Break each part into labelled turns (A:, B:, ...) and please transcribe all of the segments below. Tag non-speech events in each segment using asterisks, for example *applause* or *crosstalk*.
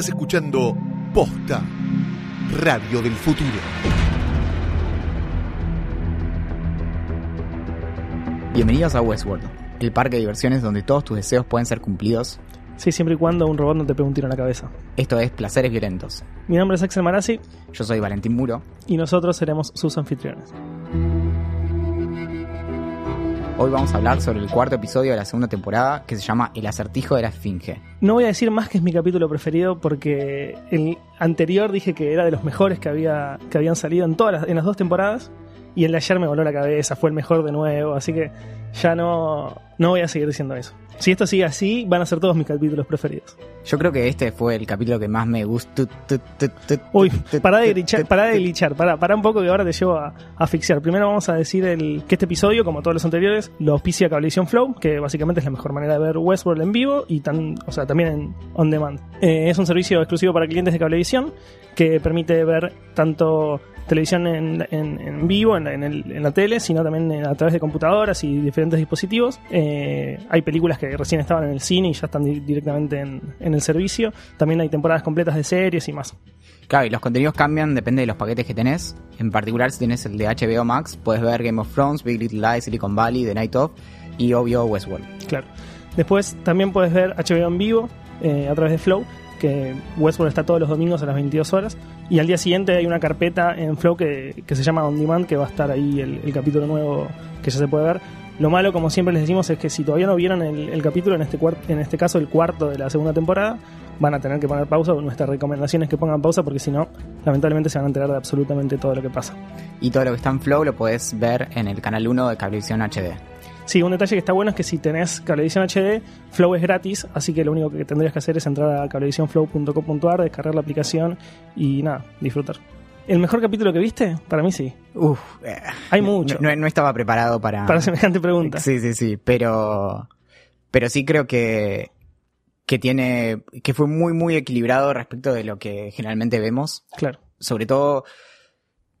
A: Estás escuchando Posta, Radio del Futuro.
B: Bienvenidos a Westworld, el parque de diversiones donde todos tus deseos pueden ser cumplidos.
C: Sí, siempre y cuando un robot no te pegue un tiro en la cabeza.
B: Esto es Placeres Violentos.
C: Mi nombre es Axel Marazzi
B: Yo soy Valentín Muro.
C: y nosotros seremos sus anfitriones.
B: Hoy vamos a hablar sobre el cuarto episodio de la segunda temporada que se llama El acertijo de la esfinge.
C: No voy a decir más que es mi capítulo preferido porque el anterior dije que era de los mejores que, había, que habían salido en todas las, en las dos temporadas y el de ayer me voló la cabeza, fue el mejor de nuevo, así que ya no, no voy a seguir diciendo eso. Si esto sigue así, van a ser todos mis capítulos preferidos.
B: Yo creo que este fue el capítulo que más me gustó.
C: Uy, pará de glitchar, pará de glitchar, pará, pará un poco que ahora te llevo a, a asfixiar. Primero vamos a decir el, que este episodio, como todos los anteriores, lo auspicia Cablevisión Flow, que básicamente es la mejor manera de ver Westworld en vivo y tan, o sea, también en on demand. Eh, es un servicio exclusivo para clientes de Cablevisión que permite ver tanto televisión en, en- en vivo, en, el- en la tele, sino también eh, a través de computadoras y diferentes dispositivos. Eh, hay películas que recién estaban en el cine y ya están di- directamente en, en el servicio. También hay temporadas completas de series y más.
B: Claro, y los contenidos cambian, depende de los paquetes que tenés. En particular, si tenés el de HBO Max, puedes ver Game of Thrones, Big Little Lies, Silicon Valley, The Night Of y obvio Westworld.
C: Claro. Después también puedes ver HBO en vivo eh, a través de Flow, que Westworld está todos los domingos a las 22 horas. Y al día siguiente hay una carpeta en Flow que, que se llama On Demand, que va a estar ahí el, capítulo nuevo que ya se puede ver. Lo malo, como siempre les decimos, es que si todavía no vieron el, capítulo, en este, en este caso el cuarto de la segunda temporada, van a tener que poner pausa. Nuestra recomendación es que pongan pausa porque si no, lamentablemente se van a enterar de absolutamente todo lo que pasa.
B: Y todo lo que está en Flow lo podés ver en el canal 1 de Cablevisión HD.
C: Sí, un detalle que está bueno es que si tenés Cablevisión HD, Flow es gratis, así que lo único que tendrías que hacer es entrar a cablevisionflow.com.ar, descargar la aplicación y nada, disfrutar. ¿El mejor capítulo que viste? Para mí sí.
B: Uf, eh,
C: Hay
B: no-
C: mucho.
B: No, no estaba preparado para... *laughs*
C: Para semejante pregunta.
B: Sí, sí, sí, pero... Pero sí creo que... Que tiene... Que fue muy, muy equilibrado respecto de lo que generalmente vemos.
C: Claro.
B: sobre todo,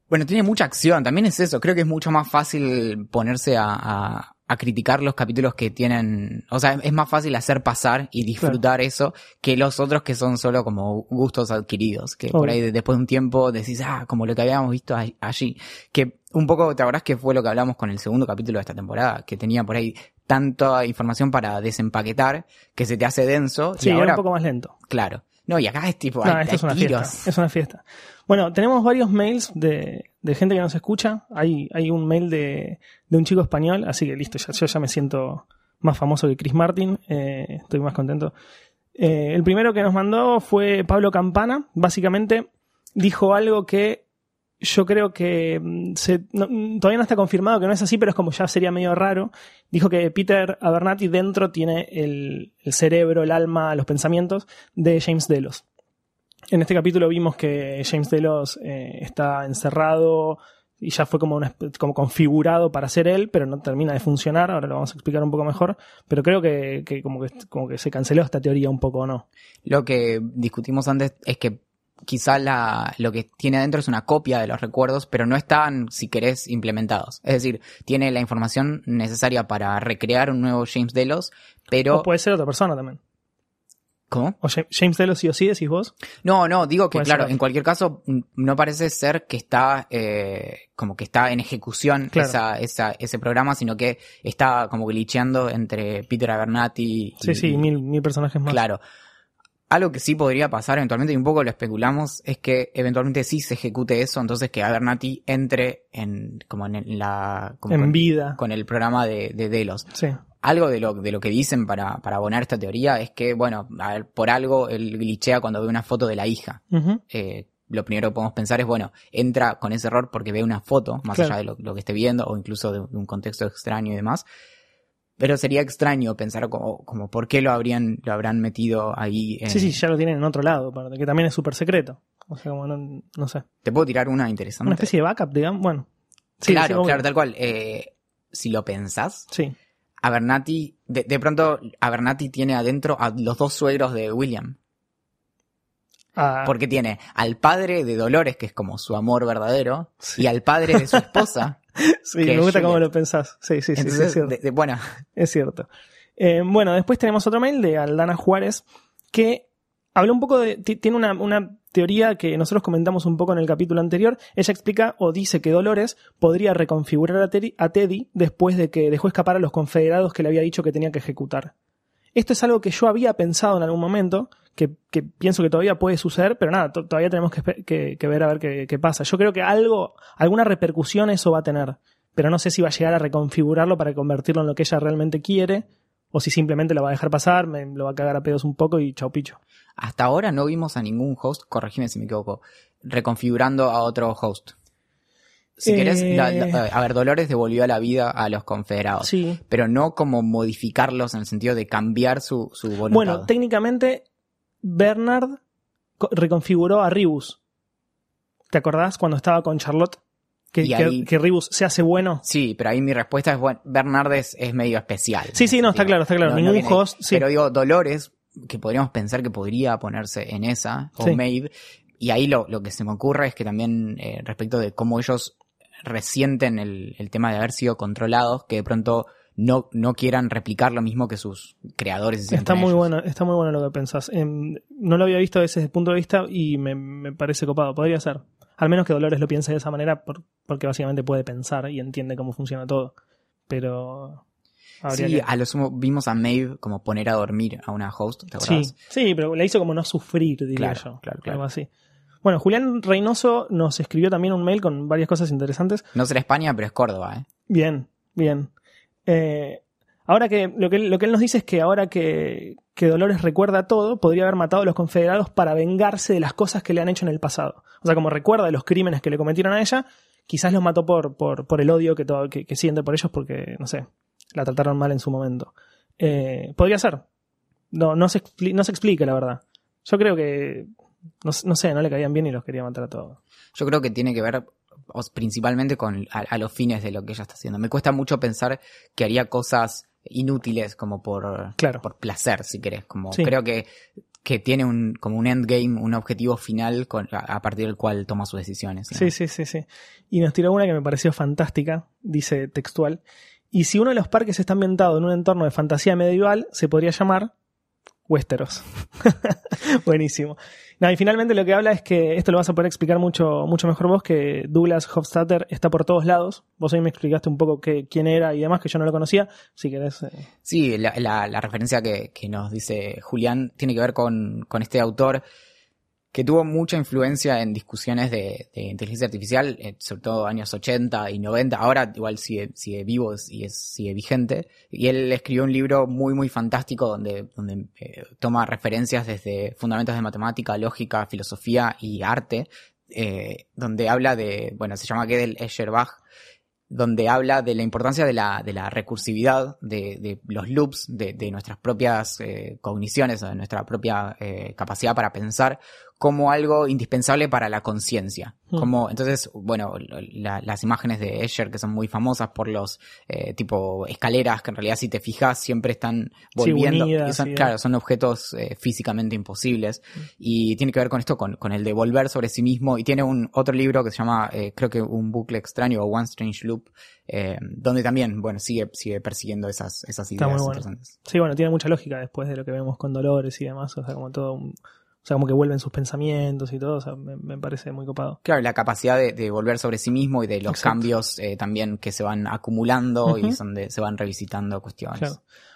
B: bueno, tiene mucha acción, también es eso, creo que es mucho más fácil ponerse a, a- a criticar los capítulos que tienen, o sea, es más fácil hacer pasar y disfrutar eso que los otros que son solo como gustos adquiridos, que por ahí de- después de un tiempo decís, ah, como lo que habíamos visto allí, que un poco, ¿te acordás que fue lo que hablamos con el segundo capítulo de esta temporada? Que tenía por ahí tanta información para desempaquetar que se te hace denso
C: Sí,
B: y
C: era
B: ahora,
C: un poco más lento.
B: claro. No, y acá es tipo,
C: No,
B: hay,
C: esto es una
B: tiros.
C: fiesta. Es una fiesta. Bueno, tenemos varios mails de, gente que nos escucha. Hay, hay un mail de, un chico español, así que listo, ya, yo ya me siento más famoso que Chris Martin. eh, estoy más contento. Eh, el primero que nos mandó fue Pablo Campana. Básicamente dijo algo que yo creo que mm, se- mm, todavía no está confirmado que no es así, pero es como ya sería medio raro. Dijo que Peter Abernathy dentro tiene el, el cerebro, el alma, los pensamientos de James Delos. En este capítulo vimos que James Delos eh, está encerrado y ya fue como, una como configurado para ser él, pero no termina de funcionar. Ahora lo vamos a explicar un poco mejor. Pero creo que, que como, que como que se canceló esta teoría un poco, ¿o no?
B: Lo que discutimos antes es que quizá la, lo que tiene adentro es una copia de los recuerdos, pero no están, si querés, implementados. Es decir, tiene la información necesaria para recrear un nuevo James Delos, pero...
C: O puede ser otra persona también.
B: ¿Cómo?
C: O Ja- James Delos sí o sí, decís vos.
B: No, no, digo que claro,
C: ser.
B: en cualquier caso, n- no parece ser que está eh, como que está en ejecución
C: Claro.
B: esa, esa, ese programa, sino que está como glitcheando entre Peter Abernathy y,
C: Sí, sí, mil, mil personajes más.
B: Claro. Algo que sí podría pasar eventualmente, y un poco lo especulamos, es que eventualmente sí se ejecute eso, entonces que Abernathy entre en, como en la, como
C: En
B: con,
C: vida.
B: con el programa de, de Delos.
C: Sí.
B: Algo de lo, de lo que dicen para, para abonar esta teoría es que, bueno, a ver, por algo él glitchea cuando ve una foto de la hija. Eh, lo primero que podemos pensar es, bueno, entra con ese error porque ve una foto, más
C: Claro.
B: allá de lo, lo que esté viendo, o incluso de, de un contexto extraño y demás. Pero sería extraño pensar como, como por qué lo habrían, lo habrán metido ahí. en-
C: Sí, sí, ya lo tienen en otro lado, que también es súper secreto. O sea, como no, no sé.
B: Te puedo tirar una interesante.
C: Una especie de backup, digamos. Bueno. Sí,
B: claro,
C: sí,
B: claro, tal cual. Eh, si lo pensás,
C: Sí.
B: Abernathy, de, de pronto, Abernathy tiene adentro a los dos suegros de William.
C: Ah,
B: Porque tiene al padre de Dolores, que es como su amor verdadero,
C: Sí.
B: y al padre de su esposa. *laughs*
C: sí, me gusta cómo lo pensás. Sí, sí, sí, sí,
B: Entonces,
C: es cierto.
B: de- de- bueno,
C: Es cierto. Eh, bueno, después tenemos otro mail de Aldana Juárez que habló un poco de. Tiene una, una, teoría que nosotros comentamos un poco en el capítulo anterior. Ella explica o dice que Dolores podría reconfigurar a Teddy, después de que dejó escapar a los confederados que le había dicho que tenía que ejecutar. Esto es algo que yo había pensado en algún momento, que, pienso que todavía puede suceder, pero nada, todavía tenemos que, ver a ver qué, qué pasa. Yo creo que algo, alguna repercusión eso va a tener, pero no sé si va a llegar a reconfigurarlo para convertirlo en lo que ella realmente quiere o si simplemente lo va a dejar pasar, me lo va a cagar a pedos un poco y chau picho.
B: Hasta ahora no vimos a ningún host, corregime si me equivoco, reconfigurando a otro host. Si
C: Eh,
B: querés, la- la- a ver, Dolores devolvió a la vida a los confederados,
C: Sí.
B: pero no como modificarlos en el sentido de cambiar su, su voluntad.
C: Bueno, técnicamente, Bernard co- reconfiguró a Ribus. ¿Te acordás cuando estaba con Charlotte? Que, que-
B: ahí-
C: que Ribus se hace bueno.
B: Sí, pero ahí mi respuesta es, bueno, Bernard es, medio especial.
C: Sí, sí, no, está claro, está claro. Ningún
B: viene-
C: host, sí.
B: Pero digo, Dolores, que podríamos pensar que podría ponerse en esa, o
C: Sí.
B: Maeve, y ahí lo, lo que se me ocurre es que también eh, respecto de cómo ellos resienten el, el tema de haber sido controlados, que de pronto no, no quieran replicar lo mismo que sus creadores
C: Está muy
B: ellos.
C: bueno, está muy bueno lo que pensás. Em, no lo había visto desde ese punto de vista y me, me parece copado. Podría ser. Al menos que Dolores lo piense de esa manera por- porque básicamente puede pensar y entiende cómo funciona todo. Pero...
B: Sí,
C: que-
B: a lo sumo vimos a Maeve como poner a dormir a una host, ¿te
C: Sí, sí, pero la hizo como no sufrir, diría
B: Claro,
C: yo.
B: claro, claro.
C: Algo así. Bueno, Julián Reynoso nos escribió también un mail con varias cosas interesantes.
B: No será España, pero es Córdoba, ¿eh?
C: Bien, bien. Eh, ahora que lo, que lo que él nos dice es que ahora que, que Dolores recuerda todo, podría haber matado a los confederados para vengarse de las cosas que le han hecho en el pasado. O sea, como recuerda de los crímenes que le cometieron a ella, quizás los mató por, por, por el odio que, todo- que, siente por ellos porque, no sé, la trataron mal en su momento. Eh, podría ser. No, no, se no se explica, la verdad. Yo creo que, no, no sé, no le caían bien y los quería matar a todos.
B: Yo creo que tiene que ver principalmente con a los fines de lo que ella está haciendo. Me cuesta mucho pensar que haría cosas inútiles como por,
C: Claro.
B: por placer, si querés. Como
C: Sí.
B: creo que, que tiene un, como un endgame, un objetivo final con- a, partir del cual toma sus decisiones. ¿no?
C: Sí, sí, sí, sí. Y nos tiró una que me pareció fantástica, dice textual. Y si uno de los parques está ambientado en un entorno de fantasía medieval, se podría llamar Westeros. *laughs* Buenísimo. Y finalmente lo que habla es que esto lo vas a poder explicar mucho, mucho mejor vos, que Douglas Hofstadter está por todos lados. Vos hoy me explicaste un poco qué, quién era y demás, que yo no lo conocía. Si querés. eh,
B: Sí, la, la- la referencia que, que nos dice Julián tiene que ver con, con este autor que tuvo mucha influencia en discusiones de, inteligencia artificial, eh, sobre todo años 80 y 90. Ahora igual sigue, sigue vivo y es, sigue vigente. Y él escribió un libro muy, muy fantástico donde, donde eh, toma referencias desde fundamentos de matemática, lógica, filosofía y arte, eh, donde habla de, bueno, se llama Gödel Escherbach, donde habla de la importancia de la, de la recursividad, de, de los loops, de, de nuestras propias eh, cogniciones, de nuestra propia capacidad para pensar como algo indispensable para la conciencia.
C: Mm.
B: Como, entonces, bueno, la- las imágenes de Escher que son muy famosas por los eh, tipo escaleras que en realidad si te fijas siempre están
C: Sí,
B: volviendo.
C: unidas
B: y son, claro, son objetos eh, físicamente imposibles. Y tiene que ver con esto, con, con el de volver sobre sí mismo. Y tiene un otro libro que se llama, eh, creo que un bucle extraño o One Strange Loop, donde también, bueno, sigue, sigue persiguiendo esas, esas
C: Está
B: ideas
C: muy bueno.
B: interesantes.
C: Sí, bueno, tiene mucha lógica después de lo que vemos con Dolores y demás. O sea, como todo un- O sea, como que vuelven sus pensamientos y todo. O sea, me, me parece muy copado.
B: Claro, la capacidad de, de volver sobre sí mismo y de los
C: Exacto.
B: cambios eh, también que se van acumulando y
C: Ujú.
B: son de- se van revisitando cuestiones.
C: Claro.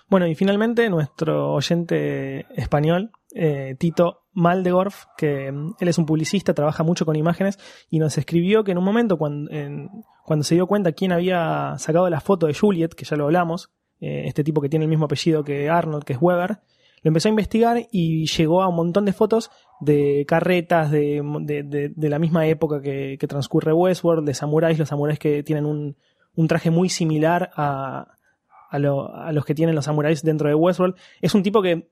C: Bueno, y finalmente nuestro oyente español, eh, Tito Maldegorf, que mm, él es un publicista, trabaja mucho con imágenes, y nos escribió que en un momento cuando, en- cuando se dio cuenta quién había sacado la foto de Juliet, que ya lo hablamos, eh, este tipo que tiene el mismo apellido que Arnold, que es Weber, lo empezó a investigar y llegó a un montón de fotos de carretas de, de- de- la misma época que, que transcurre Westworld, de samuráis, los samuráis que tienen un, un traje muy similar a, a, lo- a los que tienen los samuráis dentro de Westworld. Es un tipo que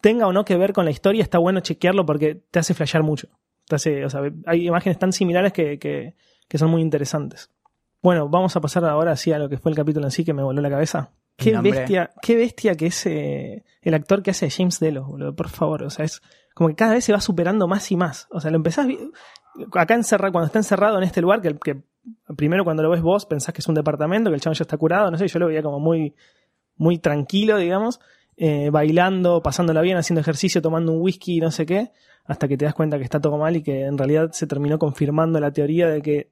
C: tenga o no que ver con la historia, está bueno chequearlo porque te hace flashear mucho. Te hace, o sea, hay imágenes tan similares que, que- que son muy interesantes. Bueno, vamos a pasar ahora sí a lo que fue el capítulo en sí que me voló la cabeza. Qué
B: nombre.
C: bestia, qué bestia que es eh, el actor que hace James Delos, boludo, por favor. O sea, es como que cada vez se va superando más y más. O sea, lo empezás acá encerrado, cuando está encerrado en este lugar, que, que primero cuando lo ves vos pensás que es un departamento, que el chabón ya está curado, no sé, yo lo veía como muy, muy tranquilo, digamos. eh, bailando, pasándola bien, haciendo ejercicio, tomando un whisky y no sé qué, hasta que te das cuenta que está todo mal y que en realidad se terminó confirmando la teoría de que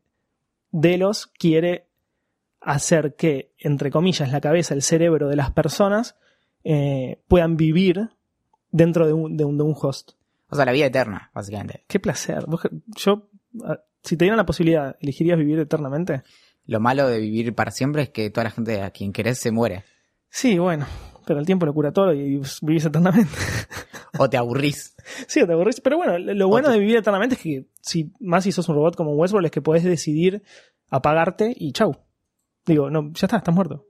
C: Delos quiere hacer que, entre comillas, la cabeza, el cerebro de las personas eh, puedan vivir dentro de un, de, un, de un host.
B: O sea, la vida eterna, básicamente.
C: Qué placer. Vos- yo, si te dieran la posibilidad, ¿elegirías vivir eternamente?
B: Lo malo de vivir para siempre es que toda la gente a quien querés se muere.
C: Sí, bueno, pero el tiempo lo cura todo y vivís eternamente.
B: O te aburrís. *laughs*
C: sí, te aburrís. Pero bueno, lo bueno de vivir eternamente es que, si más si sos un robot como Westworld, es que podés decidir apagarte y chau. Digo, no, ya está, estás muerto.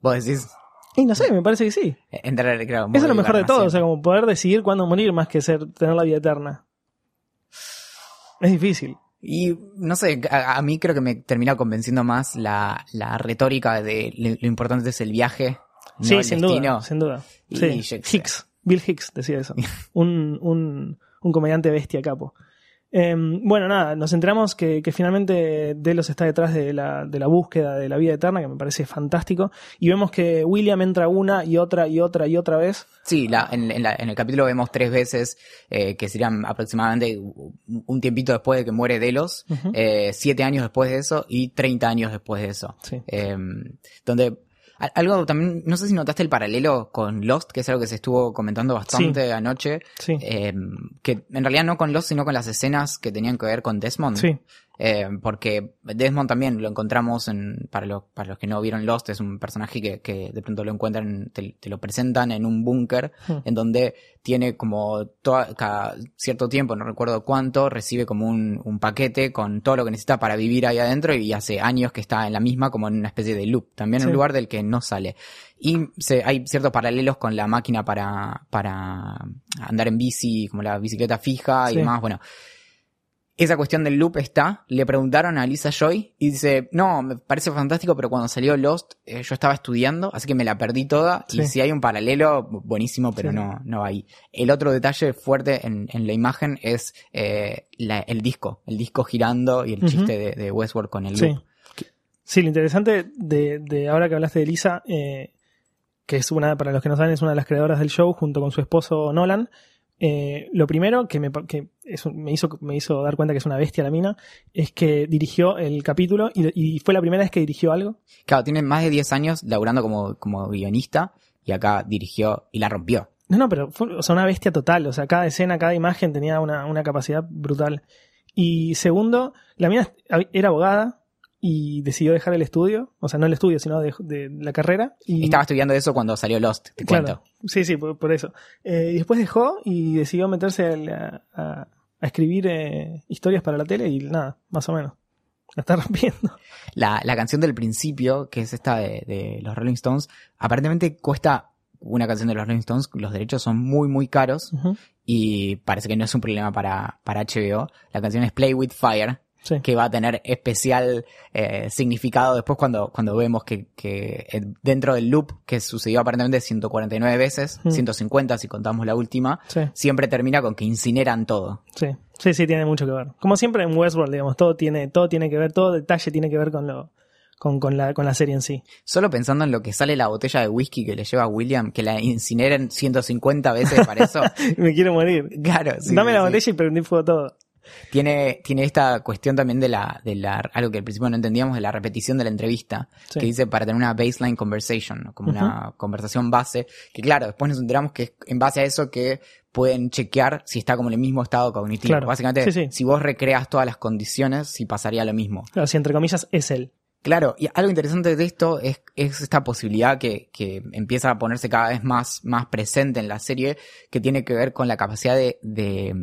B: Vos decís,
C: Y no sé, me parece que sí.
B: entrar, claro,
C: Eso es lo mejor de todo, o sea, como poder decidir cuándo morir más que ser tener la vida eterna. Es difícil.
B: Y no sé, a, a mí creo que me termina convenciendo más la, la retórica de lo, lo importante es el viaje, no
C: sí,
B: el
C: sin
B: destino.
C: duda, sin duda. Sí. Hicks, Bill Hicks decía eso. *laughs* un, un, un comediante bestia capo. Eh, bueno, nada, nos enteramos que, que finalmente Delos está detrás de la, de la búsqueda de la vida eterna, que me parece fantástico. Y vemos que William entra una y otra y otra y otra vez.
B: Sí, la, en, en la- en el capítulo vemos tres veces eh, que serían aproximadamente un tiempito después de que muere Delos, eh, siete años después de eso y 30 años después de eso.
C: Sí.
B: Eh, donde algo también, no sé si notaste el paralelo con Lost, que es algo que se estuvo comentando bastante anoche,
C: Sí.
B: eh, que en realidad no con Lost, sino con las escenas que tenían que ver con Desmond.
C: Sí.
B: Eh, porque Desmond también lo encontramos en, para los, para los que no vieron Lost, es un personaje que, que de pronto lo encuentran, te, te lo presentan en un búnker,
C: Hmm.
B: en donde tiene como toda, cada cierto tiempo, no recuerdo cuánto, recibe como un, un paquete con todo lo que necesita para vivir ahí adentro y hace años que está en la misma como en una especie de loop, también un lugar del que no sale. Y se, hay ciertos paralelos con la máquina para, para andar en bici, como la bicicleta fija y demás, bueno. Esa cuestión del loop está. Le preguntaron a Lisa Joy y dice, no, me parece fantástico, pero cuando salió Lost eh, yo estaba estudiando, así que me la perdí toda.
C: Sí.
B: Y si hay un paralelo, bu- buenísimo, pero
C: Sí.
B: no, no hay. El otro detalle fuerte en, en la imagen es eh, la- el disco, el disco girando y el chiste de, de Westworld con el
C: Sí.
B: loop.
C: Sí, lo interesante de, de ahora que hablaste de Lisa, eh, que es una, para los que no saben, es una de las creadoras del show junto con su esposo Nolan. Eh, lo primero que, me, que es me, hizo, me hizo dar cuenta que es una bestia la mina es que dirigió el capítulo y, y fue la primera vez que dirigió algo.
B: Claro, tiene más de 10 años laburando como, como guionista y acá dirigió y la rompió.
C: No, no, pero fue o sea, una bestia total. O sea, cada escena, cada imagen tenía una, una capacidad brutal. Y segundo, la mina era abogada y decidió dejar el estudio. O sea, no el estudio, sino de, de la carrera. Y
B: Estaba estudiando eso cuando salió Lost, te
C: Claro,
B: cuento.
C: sí, sí, por, por eso. Eh, y después dejó y decidió meterse a, la- a- a escribir eh, historias para la tele y nada, más o menos. La está *laughs* rompiendo.
B: La, la canción del principio, que es esta de, de los Rolling Stones, aparentemente cuesta una canción de los Rolling Stones, los derechos son muy, muy caros y parece que no es un problema para, para HBO. La canción es Play with Fire,
C: Sí.
B: que va a tener especial eh, significado después cuando, cuando vemos que, que eh, dentro del loop, que sucedió aparentemente 149 veces,
C: Mm.
B: 150 si contamos la última,
C: Sí,
B: siempre termina con que incineran todo.
C: sí, sí, sí, tiene mucho que ver. Como siempre en Westworld, digamos, todo tiene, todo tiene que ver, todo detalle tiene que ver con lo, con, con la, con la serie en sí.
B: Solo pensando en lo que sale la botella de whisky que le lleva a William, que la incineren 150 veces para eso. *laughs*
C: Me quiero morir.
B: Claro, sí,
C: Dame
B: sí,
C: la
B: sí.
C: botella y prendí fuego todo.
B: Tiene, tiene esta cuestión también de la, de la, algo que al principio no entendíamos, de la repetición de la entrevista,
C: Sí.
B: que dice para tener una baseline conversation, como una conversación base, que claro, después nos enteramos que es en base a eso que pueden chequear si está como en el mismo estado cognitivo.
C: Claro.
B: Básicamente,
C: Sí, sí.
B: si vos recreas todas las condiciones, sí pasaría lo mismo.
C: Claro, si entre comillas es él.
B: Claro, y algo interesante de esto es, es esta posibilidad que, que empieza a ponerse cada vez más, más presente en la serie, que tiene que ver con la capacidad de, de,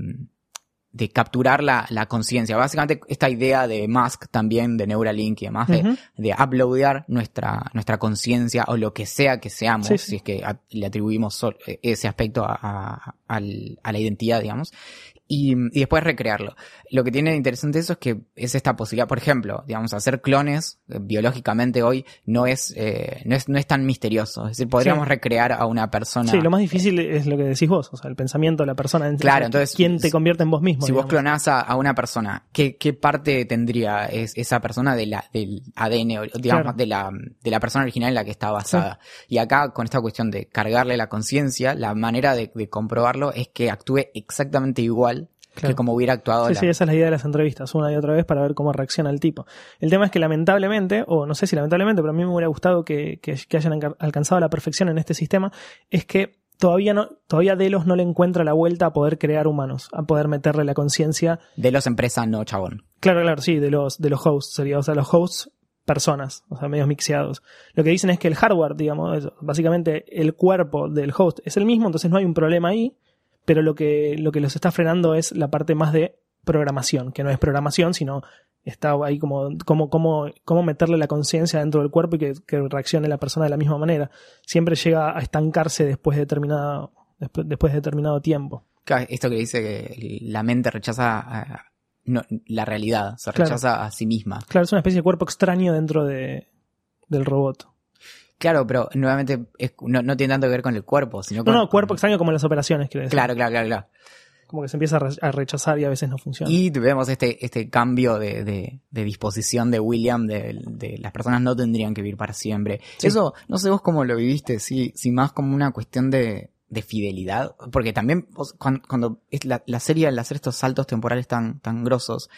B: de capturar la, la conciencia. Básicamente esta idea de Musk también, de Neuralink y demás, de, de uploadear nuestra, nuestra conciencia o lo que sea que seamos,
C: Sí, sí.
B: si es que a- le atribuimos sol- ese aspecto a, a- al- a la identidad, digamos, y, y después recrearlo. Lo que tiene de interesante eso es que es esta posibilidad, por ejemplo, digamos, hacer clones eh, biológicamente hoy no es, eh, no es, no es tan misterioso. Es decir, podríamos
C: Sí.
B: recrear a una persona.
C: Sí, lo más difícil es lo que decís vos, o sea, el pensamiento de la persona.
B: Claro, entonces,
C: ¿Quién te convierte en vos mismo?
B: Si vos clonás a, a una persona, ¿qué, qué parte tendría es, esa persona de la, del ADN, digamos,
C: Claro.
B: de, la, de la persona original en la que está basada? Y acá, con esta cuestión de cargarle la conciencia, la manera de, de es que actúe exactamente igual
C: Claro.
B: que como hubiera actuado
C: Sí,
B: la...
C: sí, esa es la idea de las entrevistas, una y otra vez para ver cómo reacciona el tipo. El tema es que lamentablemente, o no sé si lamentablemente, pero a mí me hubiera gustado que, que- que hayan alca- alcanzado la perfección en este sistema, es que todavía no, todavía Delos no le encuentra la vuelta a poder crear humanos, a poder meterle la conciencia.
B: De los empresas, no, chabón.
C: Claro, claro, sí, de los, de los hosts, sería, o sea, los hosts personas, o sea, medios mixeados. Lo que dicen es que el hardware, digamos, es- básicamente el cuerpo del host es el mismo, entonces no hay un problema ahí, pero lo que, lo que los está frenando es la parte más de programación, que no es programación, sino está ahí como, como, como, cómo meterle la conciencia dentro del cuerpo y que, que reaccione la persona de la misma manera. Siempre llega a estancarse después de determinado, después, después de determinado tiempo.
B: Claro, Esto que dice que la mente rechaza no, la realidad, se
C: Claro.
B: rechaza a sí misma.
C: Claro, es una especie de cuerpo extraño dentro de, del robot.
B: Claro, pero nuevamente es- no, no tiene tanto que ver con el cuerpo, sino
C: No,
B: con...
C: no, cuerpo
B: con-
C: extraño como en las operaciones, quiero decir.
B: Claro, claro, claro, claro.
C: Como que se empieza a, re- a rechazar y a veces no funciona.
B: Y vemos este, este cambio de, de- de disposición de William, de, de las personas no tendrían que vivir para siempre.
C: Sí.
B: Eso, no sé vos cómo lo viviste, si, si más como una cuestión de, de fidelidad, porque también vos, cuando, cuando es la, la serie al hacer estos saltos temporales tan, tan grosos,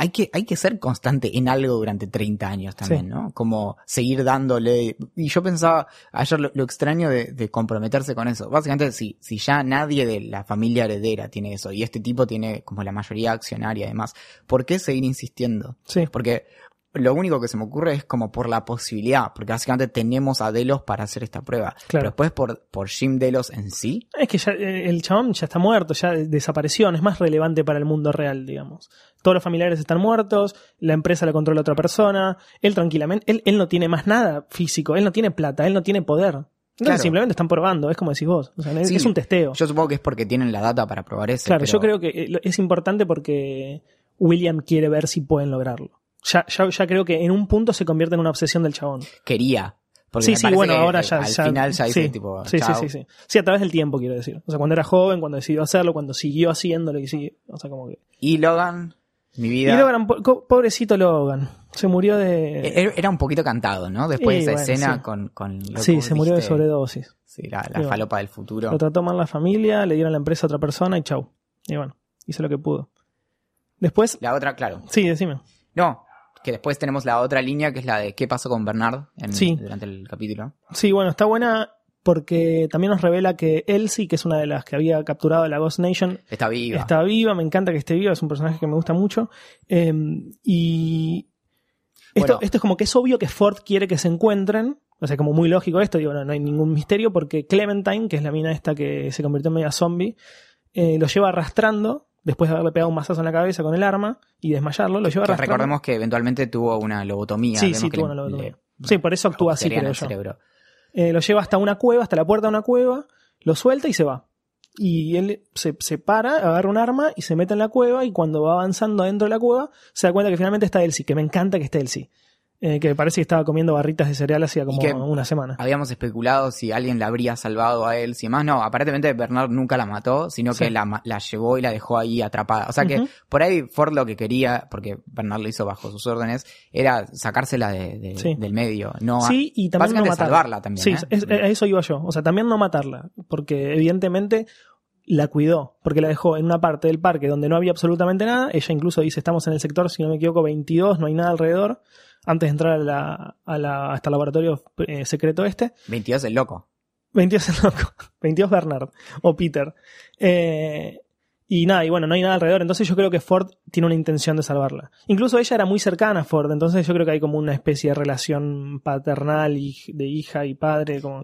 B: hay que, hay que ser constante en algo durante 30 años también,
C: Sí.
B: ¿no? Como seguir dándole. Y yo pensaba ayer lo, lo extraño de, de comprometerse con eso. Básicamente, si, si ya nadie de la familia heredera tiene eso, y este tipo tiene como la mayoría accionaria además, ¿por qué seguir insistiendo?
C: Sí,
B: Porque lo único que se me ocurre es como por la posibilidad, porque básicamente tenemos a Delos para hacer esta prueba.
C: Claro.
B: Pero después por, por Jim Delos en sí,
C: es que ya, eh, el chabón ya está muerto, ya desapareció, no es más relevante para el mundo real, digamos. Todos los familiares están muertos, la empresa la controla otra persona, él tranquilamente, él, él no tiene más nada físico, él no tiene plata, él no tiene poder. Entonces
B: Claro.
C: simplemente están probando, es como decís vos. O sea, es,
B: Sí.
C: es un testeo.
B: yo supongo que es porque tienen la data para probar eso.
C: claro,
B: pero-
C: yo creo que eh, es importante porque William quiere ver si pueden lograrlo. Ya, ya, ya creo que en un punto se convierte en una obsesión del chabón.
B: quería. Porque
C: sí, sí, bueno, ahora ya.
B: Al
C: ya-
B: final ya
C: sí,
B: tipo.
C: Sí, sí,
B: chao.
C: sí, sí. Sí, a través del tiempo, quiero decir. O sea, cuando era joven, cuando decidió hacerlo, cuando siguió haciéndolo y sigue. O sea, como que.
B: Y Logan, mi vida.
C: Y Logan, po- pobrecito Logan. Se murió de.
B: eh, Era un poquito cantado, ¿no? Después
C: Y
B: de esa
C: bueno,
B: escena
C: sí.
B: con, con lo
C: sí, se murió de sobredosis.
B: Sí, la, la
C: bueno.
B: falopa del futuro.
C: Lo trató mal la familia, le dieron la empresa a otra persona y chau. Y bueno, hizo lo que pudo. Después.
B: La otra, claro.
C: Sí, decime.
B: No, que después tenemos la otra línea que es la de qué pasó con Bernard en-
C: Sí.
B: durante el capítulo.
C: Sí, bueno, está buena porque también nos revela que Elsie, que es una de las que había capturado a la Ghost Nation,
B: Está viva.
C: Está viva, me encanta que esté viva, es un personaje que me gusta mucho. Eh, y esto,
B: Bueno.
C: esto es como que es obvio que Ford quiere que se encuentren. O sea, como muy lógico esto, digo, no, no hay ningún misterio porque Clementine, que es la mina esta que se convirtió en media zombie, eh, lo lleva arrastrando, después de haberle pegado un mazazo en la cabeza con el arma y desmayarlo, lo lleva
B: Que recordemos que eventualmente tuvo una lobotomía.
C: Sí, sí, tuvo una lobotomía.
B: le-
C: Sí, por eso actúa así, creo yo. Eh, lo lleva hasta una cueva, hasta la puerta de una cueva, lo suelta y se va. Y él se, se para, agarra un arma y se mete en la cueva y cuando va avanzando dentro de la cueva se da cuenta que finalmente está Elsie, que me encanta que esté Elsie. Eh, que parece que estaba comiendo barritas de cereal hacía como una semana.
B: Habíamos especulado si alguien la habría salvado a él, si más no, aparentemente Bernard nunca la mató, sino
C: Sí.
B: que la, la llevó y la dejó ahí atrapada. O sea que por ahí Ford lo que quería, porque Bernard lo hizo bajo sus órdenes, era sacársela de- de-
C: Sí.
B: del medio. No,
C: Sí, y también no matarla.
B: salvarla también.
C: Sí,
B: ¿eh?
C: es- a eso iba yo. O sea, también no matarla, porque evidentemente la cuidó, porque la dejó en una parte del parque donde no había absolutamente nada. Ella incluso dice, estamos en el sector, si no me equivoco, 22, no hay nada alrededor, antes de entrar a la, a la- hasta el laboratorio eh, secreto este.
B: 22 el loco.
C: 22 es loco, *laughs* 22 Bernard o Peter. Eh, y nada, y bueno, no hay nada alrededor, entonces yo creo que Ford tiene una intención de salvarla. Incluso ella era muy cercana a Ford, entonces yo creo que hay como una especie de relación paternal y de hija y padre, como...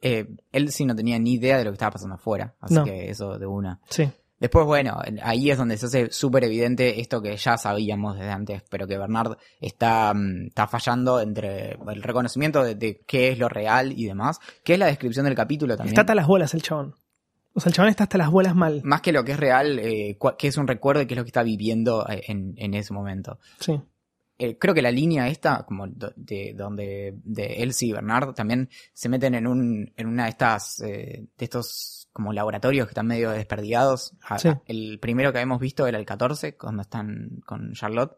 B: Eh, él sí no tenía ni idea de lo que estaba pasando afuera, así
C: No.
B: que eso de una.
C: Sí.
B: Después, bueno, ahí es donde se hace súper evidente esto que ya sabíamos desde antes, pero que Bernard está, mm, está fallando entre el reconocimiento de, de qué es lo real y demás, que es la descripción del capítulo también.
C: Está hasta las bolas el chabón. O sea, el chabón está hasta las bolas mal.
B: Más que lo que es real, eh, que es un recuerdo y qué es lo que está viviendo eh, en, en ese momento.
C: Sí.
B: Eh, creo que la línea esta, como do- de donde de Elsie y Bernard también se meten en un, en una de estas, eh, de estos como laboratorios que están medio desperdigados. A-
C: Sí.
B: a- el primero que habíamos visto era el 14, cuando están con Charlotte,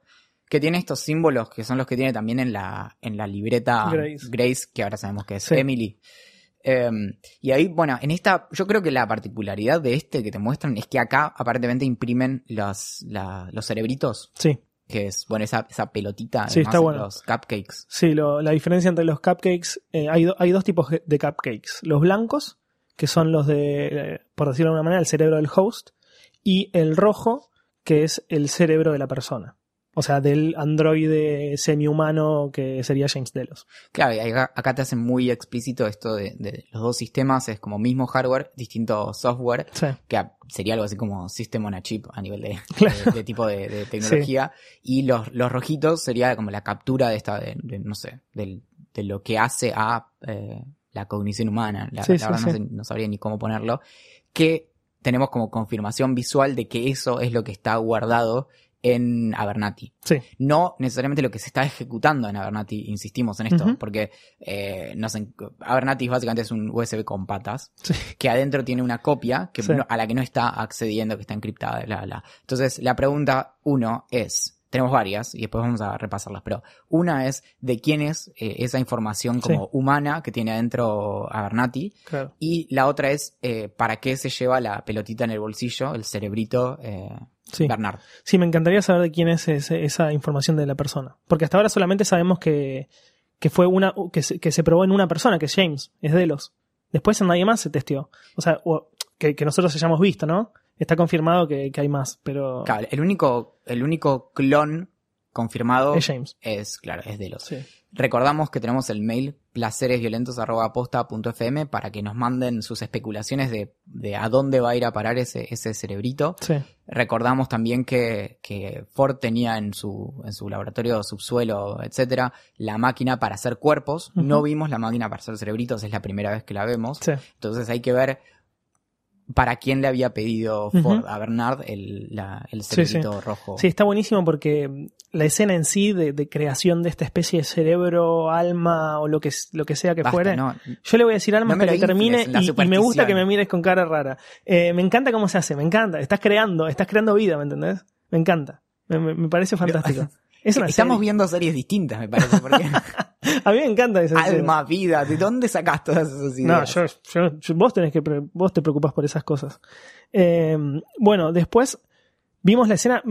B: que tiene estos símbolos que son los que tiene también en la, en la libreta
C: Grace.
B: que ahora sabemos que es
C: Sí.
B: Emily. Eh, y ahí, bueno, en esta, yo creo que la particularidad de este que te muestran es que acá aparentemente imprimen los, la- los cerebritos
C: Sí.
B: que es, bueno, esa, esa pelotita,
C: Sí,
B: además,
C: está bueno.
B: los cupcakes.
C: Sí, lo- la diferencia entre los cupcakes, eh, hay, do- hay dos tipos de cupcakes. Los blancos, que son los de, eh, por decirlo de alguna manera, el cerebro del host, y el rojo, que es el cerebro de la persona. O sea, del androide semi-humano que sería James Delos.
B: Claro, y acá, te hacen muy explícito esto de, de los dos sistemas, es como mismo hardware, distinto software,
C: Sí,
B: que sería algo así como System on a Chip a nivel de, *laughs*
C: Claro.
B: de- de tipo de, tecnología. Y los, los rojitos sería como la captura de esta, de, de, no sé, del, de lo que hace a eh, la cognición humana. La,
C: Sí,
B: la
C: sí,
B: verdad no,
C: sí.
B: sé- no sabría ni cómo ponerlo. Que tenemos como confirmación visual de que eso es lo que está guardado en Abernathy.
C: sí,
B: no necesariamente lo que se está ejecutando en Abernathy, insistimos en esto, porque eh, no sé, Abernathy básicamente es un USB con patas,
C: sí.
B: que adentro tiene una copia que
C: Sí.
B: a la que no está accediendo, que está encriptada, bla, bla. Entonces, la pregunta uno es, tenemos varias y después vamos a repasarlas, pero una es de quién es eh, esa información como
C: Sí.
B: humana que tiene adentro Abernathy
C: Claro.
B: y la otra es eh, para qué se lleva la pelotita en el bolsillo, el cerebrito eh,
C: Sí.
B: Bernard.
C: Sí, me encantaría saber de quién es ese- esa información de la persona. Porque hasta ahora solamente sabemos que, que fue una, que se, que se probó en una persona, que es James, es Delos. Después en nadie más se testeó. O sea, o- que, que nosotros hayamos visto, ¿no? Está confirmado que, que hay más, pero
B: Claro, el único, el único clon confirmado
C: es James.
B: es, claro, es de los.
C: Sí.
B: Recordamos que tenemos el mail placeresviolentos.posta.fm para que nos manden sus especulaciones de, de a dónde va a ir a parar ese, ese cerebrito.
C: Sí.
B: Recordamos también que, que Ford tenía en su, en su laboratorio subsuelo, etcétera, la máquina para hacer cuerpos. No vimos la máquina para hacer cerebritos, es la primera vez que la vemos.
C: Sí.
B: Entonces hay que ver para quién le había pedido Ford a Bernard el, la- el
C: Sí, sí.
B: cerebrito rojo.
C: Sí, está buenísimo porque la escena en sí de, de creación de esta especie de cerebro, alma o lo que, lo que sea que
B: Basta,
C: fuere.
B: no,
C: Yo le voy a decir alma
B: No
C: hasta que termine y- y, me gusta que me mires con cara rara. Eh, me encanta cómo se hace, me encanta. Estás creando, estás creando vida, ¿me entendés? Me encanta. Me, me- me parece fantástico. *laughs* Es una
B: Estamos
C: serie.
B: viendo series distintas, me parece, porque *laughs* *laughs*
C: A mí me encanta esa serie.
B: alma, vida, ¿de dónde sacás todas esas
C: No,
B: ideas?
C: yo, yo- yo- vos tenés que, vos te preocupás por esas cosas. Eh, bueno, después vimos la escena,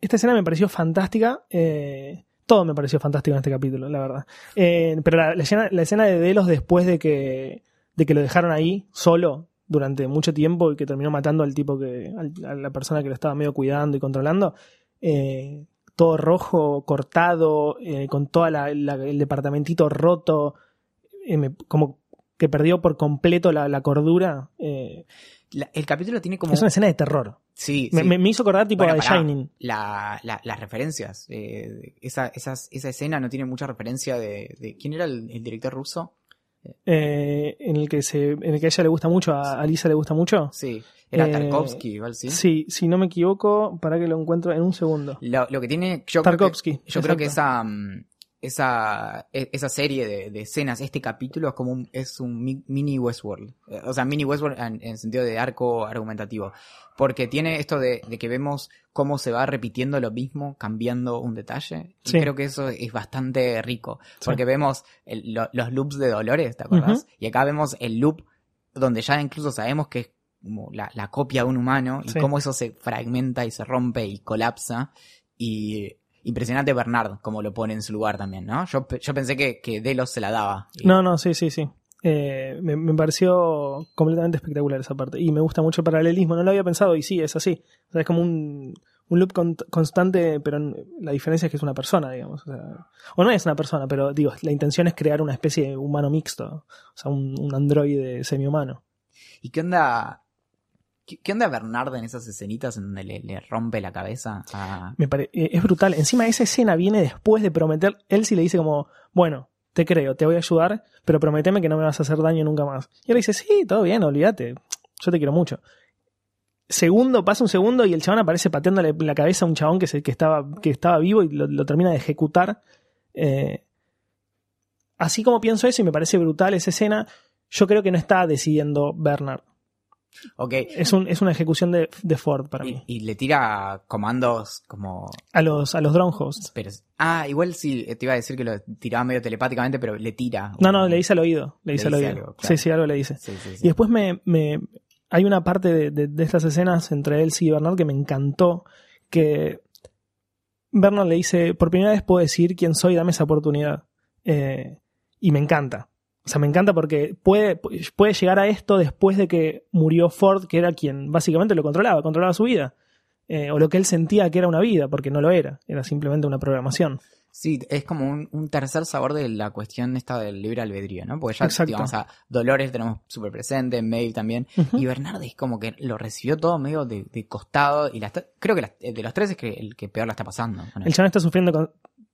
C: esta escena me pareció fantástica, eh, todo me pareció fantástico en este capítulo, la verdad. Eh, pero la, la escena, la escena de Delos después de que, de que lo dejaron ahí solo durante mucho tiempo y que terminó matando al tipo que, al- a la persona que lo estaba medio cuidando y controlando, eh, todo rojo, cortado, eh, con todo el departamentito roto, eh, me- como que perdió por completo la, la cordura. eh,
B: La- el capítulo tiene como...
C: es una escena de terror.
B: Sí,
C: Me,
B: sí.
C: me- me hizo acordar tipo
B: Bueno,
C: a The
B: pará.
C: Shining.
B: La- la- las referencias. esa, esas- esa escena no tiene mucha referencia de... de- ¿Quién era el, el director ruso?
C: Eh, en el que se, en el que a ella le gusta mucho, a, a Lisa le gusta mucho.
B: Sí, era
C: Eh,
B: Tarkovsky, igual, ¿sí?
C: Sí, si no me equivoco, para que lo encuentro en un segundo.
B: Lo, lo que tiene... Yo creo que-
C: Tarkovsky.
B: Yo creo que esa, mm, esa, e- esa serie de, de escenas, este capítulo es como un, es un mi- mini Westworld. Eh, O sea, mini Westworld en, en sentido de arco argumentativo. Porque tiene esto de, de que vemos cómo se va repitiendo lo mismo, cambiando un detalle. Y creo que eso es bastante rico.
C: Sí.
B: Porque vemos el- lo- los loops de Dolores, ¿te acuerdas? Y acá vemos el loop donde ya incluso sabemos que es como la, la copia de un humano y
C: Sí.
B: cómo eso se fragmenta y se rompe y colapsa. Y impresionante Bernard, como lo pone en su lugar también, ¿no? Yo, yo pensé que, que Delos se la daba. Y-
C: No, no, sí, sí, sí. Eh, me, me pareció completamente espectacular esa parte. Y me gusta mucho el paralelismo. No lo había pensado y sí, es así. O sea, es como un, un loop con- constante, pero la diferencia es que es una persona, digamos. O, sea, o no es una persona, pero digo, la intención es crear una especie de humano mixto. O sea, un, un androide semi-humano.
B: ¿Y qué onda? ¿Qué, onda Bernard en esas escenitas en donde le, rompe la cabeza.
C: Me pare- eh, es brutal. Encima esa escena viene después de prometer. Él le dice como, bueno, te creo, te voy a ayudar, pero prometeme que no me vas a hacer daño nunca más. Y él dice, sí, todo bien, olvídate. yo te quiero mucho. Segundo, pasa un segundo y el chabón aparece pateándole la cabeza a un chabón que, se, que, estaba, que estaba vivo y lo, lo termina de ejecutar. Eh, así como pienso eso y me parece brutal esa escena, yo creo que no está decidiendo Bernard.
B: Ok.
C: Es, un, es una ejecución de, de Ford para
B: Y,
C: mí.
B: y le tira comandos como.
C: A los, a los drone hosts.
B: pero- ah, igual sí, te iba a decir que lo tiraba medio telepáticamente, pero le tira.
C: No, no, le dice al oído. Le dice al oído.
B: algo, claro.
C: Sí, sí, algo le dice.
B: Sí, sí, sí.
C: Y después me, me- hay una parte de, de- de estas escenas entre Elsie y Bernard que me encantó, que Bernard le dice, por primera vez puedo decir quién soy, dame esa oportunidad. Eh, y me encanta. O sea, me encanta porque puede, puede llegar a esto después de que murió Ford, que era quien básicamente lo controlaba, controlaba su vida. Eh, o lo que él sentía que era una vida, porque no lo era, era simplemente una programación.
B: Sí, es como un, un tercer sabor de la cuestión esta del libre albedrío, ¿no? Porque ya,
C: Exacto.
B: digamos, a Dolores tenemos súper presente, Maeve también,
C: Ujú.
B: y Bernard es como que lo recibió todo medio de, de costado, y la está- creo que la- de los tres es que el que peor la está pasando.
C: El chabón está sufriendo con-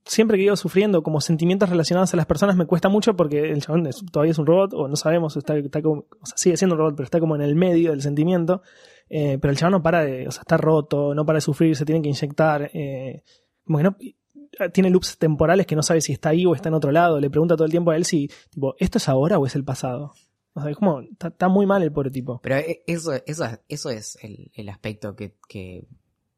C: Siempre que digo sufriendo como sentimientos relacionados a las personas me cuesta mucho porque el chabón todavía es un robot o no sabemos, está, como, o sea, sigue siendo un robot, pero está como en el medio del sentimiento. Eh, pero el chabón no para de, o sea, está roto, no para de sufrir, se tiene que inyectar. Eh, como tiene loops temporales que no sabe si está ahí o está en otro lado. Le pregunta todo el tiempo a él si, tipo, ¿esto es ahora o es el pasado? O sea, es como, está, muy mal el pobre tipo.
B: Pero e- eso, eso, eso es el, el aspecto que, que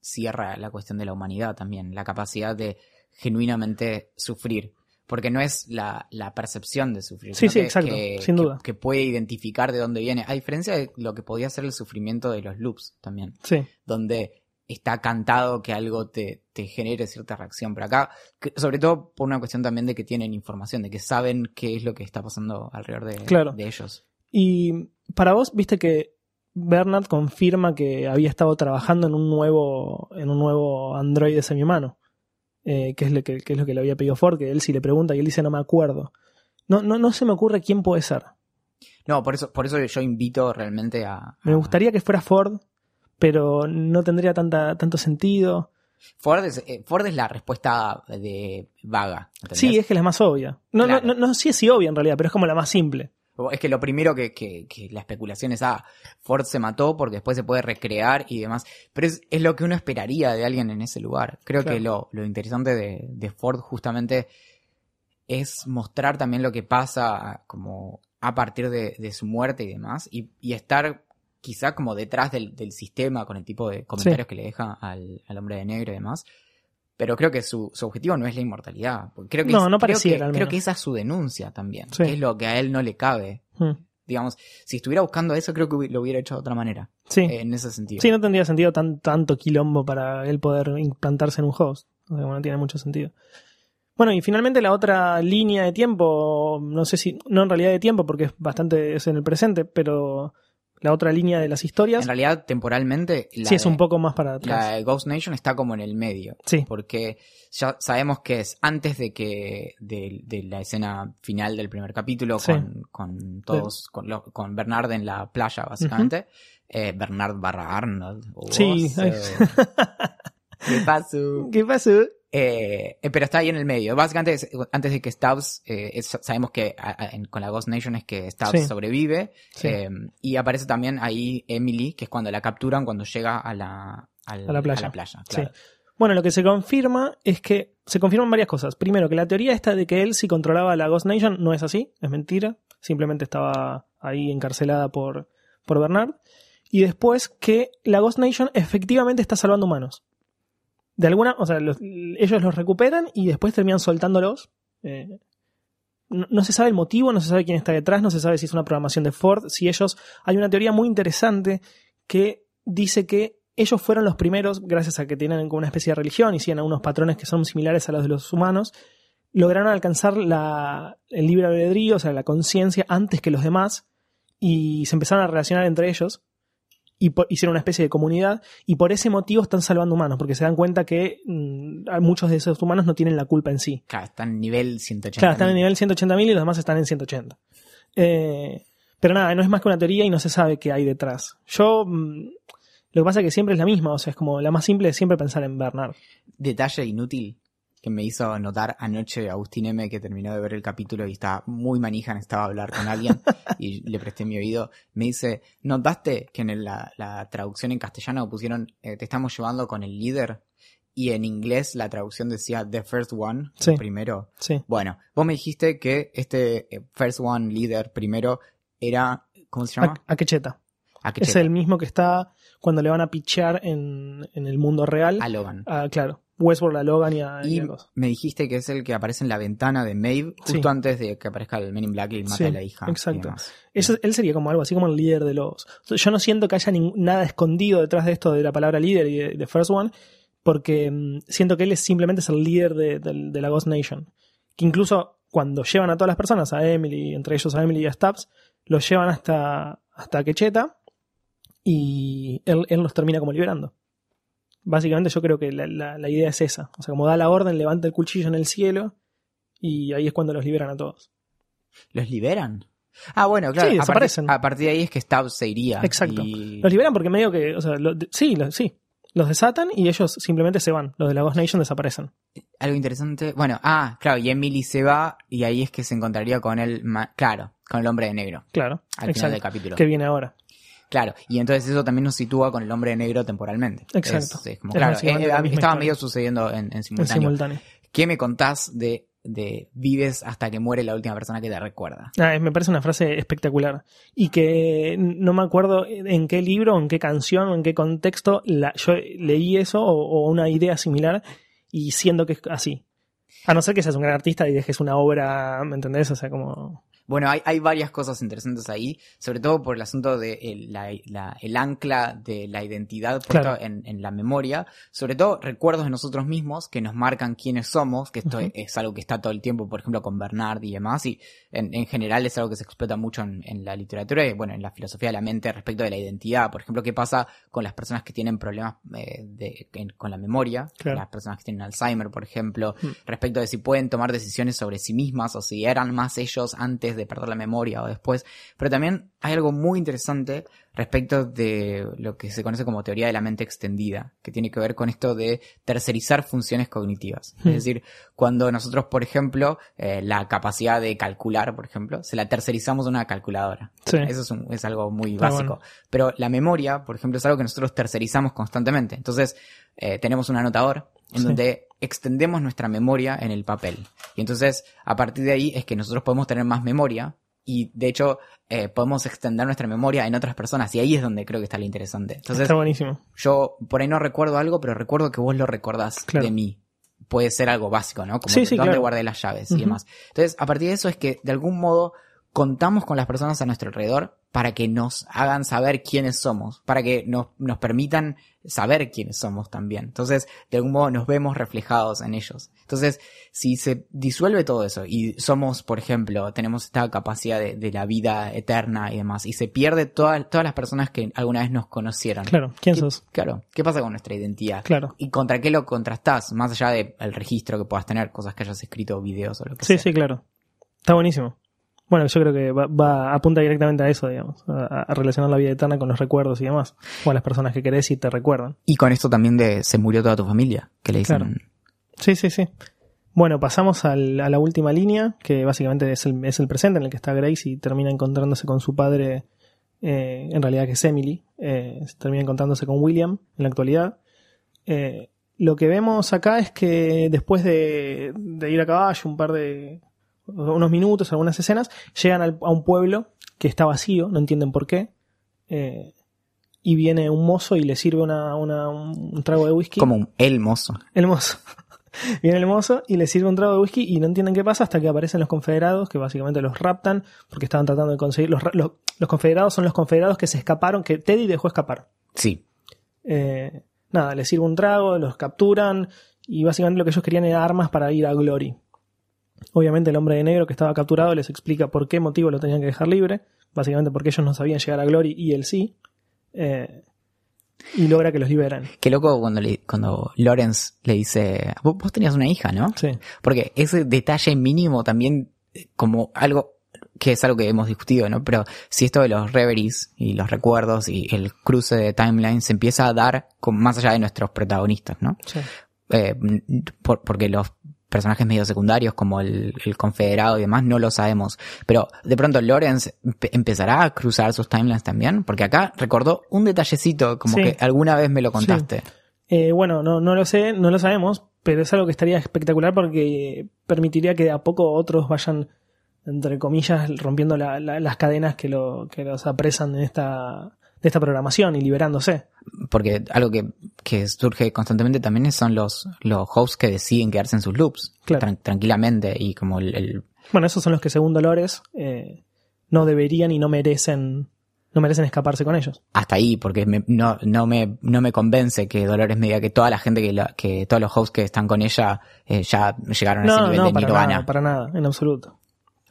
B: cierra la cuestión de la humanidad también, la capacidad de genuinamente sufrir. Porque no es la, la percepción de sufrir.
C: Sí,
B: sino
C: sí,
B: que-
C: exacto,
B: que-
C: sin duda.
B: Que puede identificar de dónde viene. A diferencia de lo que podía ser el sufrimiento de los loops también.
C: Sí,
B: Donde está cantado que algo te, te genere cierta reacción. Pero acá, sobre todo por una cuestión también de que tienen información, de que saben qué es lo que está pasando alrededor de,
C: Claro.
B: de ellos.
C: Y para vos, viste que Bernard confirma que había estado trabajando en un nuevo, en un nuevo androide semihumano. Eh, que, es lo que, que es lo que le había pedido Ford, que él sí le pregunta y él dice no me acuerdo. No, no, no se me ocurre quién puede ser.
B: No, por eso, por eso yo invito realmente a.
C: Me gustaría que fuera Ford, pero no tendría tanta, tanto sentido.
B: Ford es, eh, Ford es la respuesta de vaga. ¿entendés?
C: Sí, es que la más obvia. No,
B: Claro.
C: no, no, no sé si obvia en realidad, pero es como la más simple.
B: Es que lo primero que, que- que la especulación es, ah, Ford se mató porque después se puede recrear y demás. Pero es, es lo que uno esperaría de alguien en ese lugar. Creo
C: Claro.
B: que lo, lo interesante de, de Ford justamente es mostrar también lo que pasa como a partir de, de su muerte y demás. Y, y estar quizá como detrás del, del sistema con el tipo de comentarios que le deja al, al hombre de negro y demás. Pero creo que su, su objetivo no es la inmortalidad. Creo que
C: No,
B: es-
C: no
B: creo
C: pareciera,
B: que-
C: al
B: Creo que esa es su denuncia también.
C: Sí.
B: Que es lo que a él no le cabe
C: Hmm.
B: digamos, si estuviera buscando eso, creo que lo hubiera hecho de otra manera.
C: Sí.
B: eh, en ese sentido.
C: Sí, no tendría sentido tan, tanto quilombo para él poder implantarse en un host. O sea, no tiene mucho sentido. Bueno, y finalmente la otra línea de tiempo, no sé si, no en realidad de tiempo, porque es bastante, es en el presente, pero la otra línea de las historias,
B: En realidad, temporalmente, la,
C: sí es
B: de-
C: un poco más para
B: la
C: atrás.
B: de Ghost Nation está como en el medio.
C: Sí,
B: Porque ya sabemos que es antes de que de, de la escena final del primer capítulo
C: Sí.
B: con, con todos, con, lo- con Bernard en la playa, básicamente. Eh, Bernard barra Arnold. o
C: Sí.
B: vos, eh, *laughs* ¿Qué pasó?
C: ¿qué pasó?
B: Eh, pero está ahí en el medio. Básicamente, es- antes de que Stubbs, eh, es- sabemos que a- a- en- con la Ghost Nation es que Stubbs
C: Sí.
B: sobrevive.
C: Sí.
B: eh, y aparece también ahí Emily, que es cuando la capturan cuando llega a la, al-
C: A la playa.
B: claro.
C: Bueno, lo que se confirma es que se confirman varias cosas. Primero, que la teoría esta de que él sí controlaba la Ghost Nation no es así, es mentira. Simplemente estaba ahí encarcelada por, por Bernard. Y después que la Ghost Nation efectivamente está salvando humanos. De alguna, o sea, los- ellos los recuperan y después terminan soltándolos. Eh, no, se sabe el motivo, no se sabe quién está detrás, no se sabe si es una programación de Ford, si ellos... Hay una teoría muy interesante que dice que ellos fueron los primeros, gracias a que tienen como una especie de religión y siguen algunos patrones que son similares a los de los humanos, lograron alcanzar el libre albedrío, o sea, la conciencia antes que los demás, y se empezaron a relacionar entre ellos, y hicieron una especie de comunidad, y por ese motivo están salvando humanos, porque se dan cuenta que mm, muchos de esos humanos no tienen la culpa en sí.
B: Claro, está en nivel 180.
C: Claro, están en nivel 180.000 y los demás están en 180. Eh, pero nada, no es más que una teoría y no se sabe qué hay detrás. Yo, mm, lo que pasa es que siempre es la misma, o sea, es como la más simple es siempre pensar en Bernard.
B: Detalle inútil. Que me hizo notar anoche Agustín M, que terminó de ver el capítulo y estaba muy manija, necesitaba hablar con alguien *laughs* y le presté mi oído. Me dice, ¿notaste que en la, la traducción en castellano pusieron, eh, te estamos llevando con el líder? Y en inglés la traducción decía The First One,
C: Sí.
B: el primero.
C: Sí.
B: Bueno, vos me dijiste que este eh, First One líder primero era, ¿cómo se llama?
C: A.
B: Akecheta.
C: Es el mismo que está cuando le van a pichar en, en el mundo real.
B: A Logan.
C: Ah, claro. Westworld a Logan y a, y
B: Y
C: a cosas.
B: me dijiste que es el que aparece en la ventana de Maeve justo
C: Sí.
B: antes de que aparezca el Men in Black y mata
C: Sí,
B: a la hija.
C: exacto. Eso- él sería como algo así como el líder de los. Yo no siento que haya nada escondido detrás de esto de la palabra líder y de, de First One, porque mm, siento que él es simplemente es el líder de la Ghost Nation. Que incluso cuando llevan a todas las personas, a Emily, entre ellos a Emily y a Stubbs, los llevan hasta, hasta Quecheta y él, él los termina como liberando. Básicamente yo creo que la, la- la idea es esa. O sea, como da la orden, levanta el cuchillo en el cielo y ahí es cuando los liberan a todos.
B: ¿Los liberan? Ah, bueno, claro.
C: Sí,
B: a, partir,
C: desaparecen.
B: a partir de ahí es que Stubbs se iría.
C: Exacto.
B: y-
C: Los liberan porque medio que, o sea, lo- sí, lo- sí, los desatan y ellos simplemente se van. Los de la Ghost Nation desaparecen.
B: Algo interesante. Bueno, ah, claro, y Emily se va y ahí es que se encontraría con el, claro, con el hombre de negro
C: Claro,
B: al final
C: exacto.
B: del capítulo.
C: Que viene ahora.
B: Claro, y entonces eso también nos sitúa con el hombre negro temporalmente.
C: Exacto.
B: Es- es como-
C: Es
B: claro, eh, eh, estaba
C: historia.
B: medio sucediendo en, en
C: En
B: simultáneo. ¿Qué me contás de, de vives hasta que muere la última persona que te recuerda?
C: Ah, me parece una frase espectacular. Y que no me acuerdo en qué libro, en qué canción en qué contexto la, yo leí eso o, o una idea similar y siento que es así. A no ser que seas un gran artista y dejes una obra, ¿me entendés? O sea, como...
B: Bueno, hay, hay varias cosas interesantes ahí, sobre todo por el asunto de el, la- la- el ancla de la identidad
C: Claro.
B: en, en la memoria, sobre todo recuerdos de nosotros mismos que nos marcan quiénes somos, que esto es algo que está todo el tiempo, por ejemplo, con Bernard y demás, y en, en general es algo que se explota mucho en, en la literatura y bueno, en la filosofía de la mente respecto de la identidad. Por ejemplo, qué pasa con las personas que tienen problemas eh, de- con la memoria,
C: Claro.
B: las personas que tienen Alzheimer, por ejemplo,
C: Mm.
B: respecto de si pueden tomar decisiones sobre sí mismas o si eran más ellos antes de perder la memoria o después. Pero también hay algo muy interesante respecto de lo que se conoce como teoría de la mente extendida, que tiene que ver con esto de tercerizar funciones cognitivas.
C: Hmm.
B: Es decir, cuando nosotros, por ejemplo, eh, la capacidad de calcular, por ejemplo, se la tercerizamos a una calculadora.
C: Sí.
B: Eso es, un- es algo muy
C: Está
B: básico.
C: bueno.
B: Pero la memoria, por ejemplo, es algo que nosotros tercerizamos constantemente. Entonces, eh, tenemos un anotador en
C: Sí.
B: donde extendemos nuestra memoria en el papel. Y entonces, a partir de ahí es que nosotros podemos tener más memoria y, de hecho, eh, podemos extender nuestra memoria en otras personas. Y ahí es donde creo que está lo interesante. Entonces,
C: Está buenísimo.
B: yo por ahí no recuerdo algo, pero recuerdo que vos lo recordás
C: Claro.
B: de mí. Puede ser algo básico, ¿no? Como
C: Sí, sí,
B: dónde
C: claro.
B: guardé las llaves y demás. Entonces, a partir de eso es que de algún modo contamos con las personas a nuestro alrededor para que nos hagan saber quiénes somos, para que nos, nos permitan saber quiénes somos también. Entonces, de algún modo nos vemos reflejados en ellos. Entonces, si se disuelve todo eso y somos, por ejemplo, tenemos esta capacidad de, de la vida eterna y demás, y se pierde toda- todas las personas que alguna vez nos conocieron.
C: Claro, ¿quién
B: ¿Qué-
C: sos?
B: Claro, ¿qué pasa con nuestra identidad?
C: Claro.
B: ¿Y contra qué lo contrastás? Más allá del registro que puedas tener, cosas que hayas escrito, videos o lo que
C: Sí,
B: sea.
C: sí, claro. Está buenísimo. Bueno, yo creo que va, va- apunta directamente a eso, digamos, a, a relacionar la vida eterna con los recuerdos y demás, o a las personas que querés y te recuerdan.
B: Y con esto también de se murió toda tu familia, que le dicen.
C: Claro. Sí, sí, sí. Bueno, pasamos al- a la última línea, que básicamente es el, es el presente en el que está Grace y termina encontrándose con su padre, eh, en realidad que es Emily, eh, termina encontrándose con William en la actualidad. Eh, lo que vemos acá es que después de, de ir a caballo un par de unos minutos, algunas escenas, llegan al- a un pueblo que está vacío, no entienden por qué. eh, y viene un mozo y le sirve una, una- un trago de whisky.
B: Como un el mozo.
C: El mozo. *laughs* Viene el mozo y le sirve un trago de whisky y no entienden qué pasa hasta que aparecen los confederados, que básicamente los raptan porque estaban tratando de conseguir. Los, los, los confederados son los confederados que se escaparon, que Teddy dejó escapar.
B: Sí.
C: Eh, nada, les sirve un trago, los capturan y básicamente lo que ellos querían era armas para ir a Glory. Obviamente el hombre de negro que estaba capturado les explica por qué motivo lo tenían que dejar libre, básicamente porque ellos no sabían llegar a Glory y él sí. Eh, y logra que los liberan.
B: Qué loco cuando, le, cuando Lawrence le dice, vos, vos tenías una hija, ¿no?
C: Sí,
B: Porque ese detalle mínimo también, eh, como algo que es algo que hemos discutido, ¿no? Pero si esto de los reveries y los recuerdos y el cruce de timeline se empieza a dar con, más allá de nuestros protagonistas, ¿no?
C: sí.
B: Eh, por- porque los personajes medio secundarios como el, el confederado y demás, no lo sabemos. Pero de pronto Lawrence empe- empezará a cruzar sus timelines también, porque acá recordó un detallecito, como
C: Sí.
B: que alguna vez me lo contaste.
C: Eh, bueno, no, no lo sé, no lo sabemos, pero es algo que estaría espectacular porque permitiría que de a poco otros vayan, entre comillas, rompiendo la- la- las cadenas que, lo, que los apresan en esta, de esta programación y liberándose.
B: Porque algo que, que surge constantemente también son los, los hosts que deciden quedarse en sus loops
C: Claro.
B: tran- tranquilamente y como el, el-
C: Bueno, esos son los que según Dolores eh, no deberían y no merecen, no merecen escaparse con ellos.
B: hasta ahí, porque me- no, no, me, no me convence que Dolores me diga que toda la gente que, la- que todos los hosts que están con ella eh, ya llegaron a ese
C: No,
B: nivel
C: no,
B: de
C: para
B: nirvana.
C: nada, para nada, en absoluto.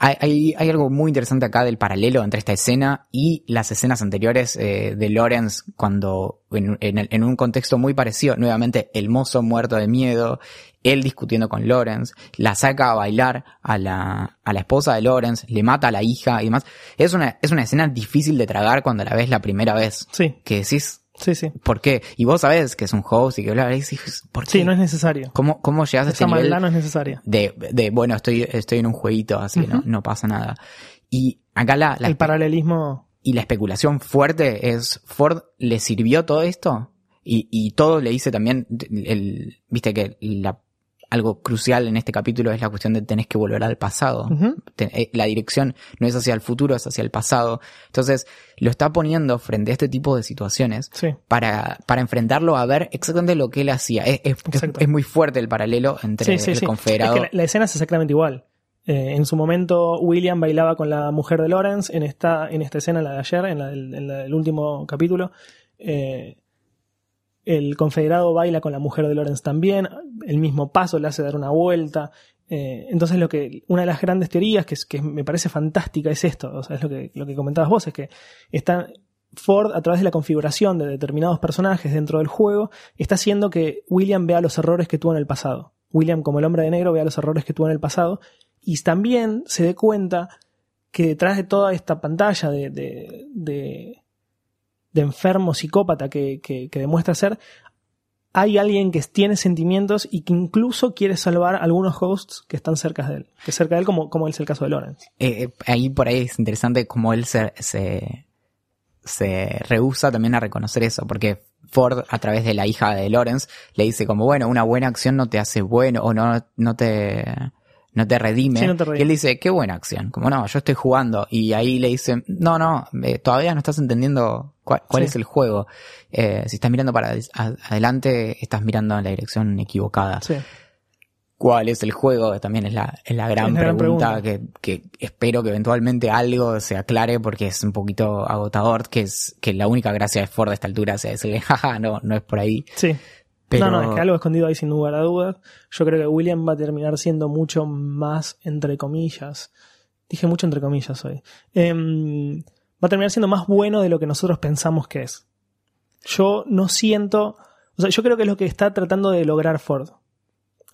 B: Hay, hay, hay algo muy interesante acá del paralelo entre esta escena y las escenas anteriores eh, de Lawrence cuando en, en en un contexto muy parecido, nuevamente el mozo muerto de miedo, él discutiendo con Lawrence, la saca a bailar a la, a la esposa de Lawrence, le mata a la hija y demás. Es una, es una escena difícil de tragar cuando la ves la primera vez.
C: Sí,
B: Que decís,
C: sí, sí.
B: ¿por qué? Y vos sabés que es un host y que bla, bla, ¿por qué?
C: Sí, no es necesario.
B: ¿Cómo, cómo llegas a este nivel?
C: no es necesaria.
B: de, de bueno, estoy, estoy en un jueguito, así no, no pasa nada. Y acá la, la
C: El paralelismo,
B: y la especulación fuerte es, ¿Ford le sirvió todo esto? Y, y todo le dice también, el, viste que la, algo crucial en este capítulo es la cuestión de tenés que volver al pasado. Eh, la dirección no es hacia el futuro, es hacia el pasado. Entonces, lo está poniendo frente a este tipo de situaciones
C: sí.
B: para, para enfrentarlo a ver exactamente lo que él hacía. Es, es- muy fuerte el paralelo entre
C: Sí, sí,
B: el confederado.
C: Que la, la escena es exactamente igual. Eh, en su momento, William bailaba con la mujer de Lawrence. En esta, en esta escena, la de ayer, en la del, en la del último capítulo, eh, el confederado baila con la mujer de Lawrence también. El mismo paso le hace dar una vuelta. Eh, entonces, lo que, una de las grandes teorías que, que me parece fantástica es esto. O sea, es lo que, lo que comentabas vos, es que está Ford, a través de la configuración de determinados personajes dentro del juego, está haciendo que William vea los errores que tuvo en el pasado. William, como el hombre de negro, vea los errores que tuvo en el pasado y también se dé cuenta que detrás de toda esta pantalla de, de, de enfermo psicópata que, que- que demuestra ser, hay alguien que tiene sentimientos y que incluso quiere salvar a algunos hosts que están cerca de él, que cerca de él, como, como es el caso de Lawrence.
B: Eh, eh, ahí por ahí es interesante cómo él se, se, se rehúsa también a reconocer eso, porque Ford, a través de la hija de Lawrence, le dice como, bueno, una buena acción no te hace bueno, o no, no te, no te redime.
C: Sí, no te redime.
B: Y él dice, qué buena acción, como no, yo estoy jugando. Y ahí le dice, no, no, eh, todavía no estás entendiendo cuál, cuál
C: Sí.
B: es el juego. Eh, si estás mirando para ad- adelante, estás mirando en la dirección equivocada.
C: Sí.
B: ¿Cuál es el juego? También es la, es la gran
C: Es la gran
B: pregunta. Que, que espero que eventualmente algo se aclare porque es un poquito agotador, que es que la única gracia de Ford a esta altura sea decirle, *laughs* jaja, no, no es por ahí.
C: Sí.
B: Pero
C: No, no, es que algo escondido ahí sin lugar a dudas. Yo creo que William va a terminar siendo mucho más entre comillas. Dije mucho entre comillas hoy. Em, va a terminar siendo más bueno de lo que nosotros pensamos que es. Yo no siento. O sea, yo creo que es lo que está tratando de lograr Ford.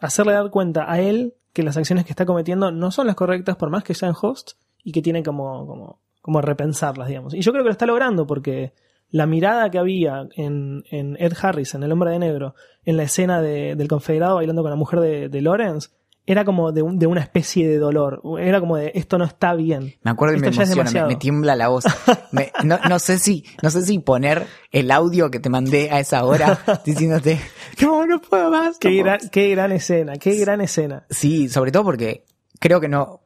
C: Hacerle dar cuenta a él que las acciones que está cometiendo no son las correctas, por más que sean hosts, y que tiene como, como, como repensarlas, digamos. Y yo creo que lo está logrando porque la mirada que había en, en Ed Harris, en El Hombre de Negro, en la escena de- del confederado bailando con la mujer de, de Lawrence, era como de, un- de una especie de dolor. Era como de esto no está bien.
B: Me acuerdo y me emociona, me, tiembla la voz. Me- no, no sé si, no sé si poner el audio que te mandé a esa hora *laughs* diciéndote, no, no puedo más.
C: Qué gran, qué gran escena, qué gran escena.
B: Sí, sobre todo porque creo que no,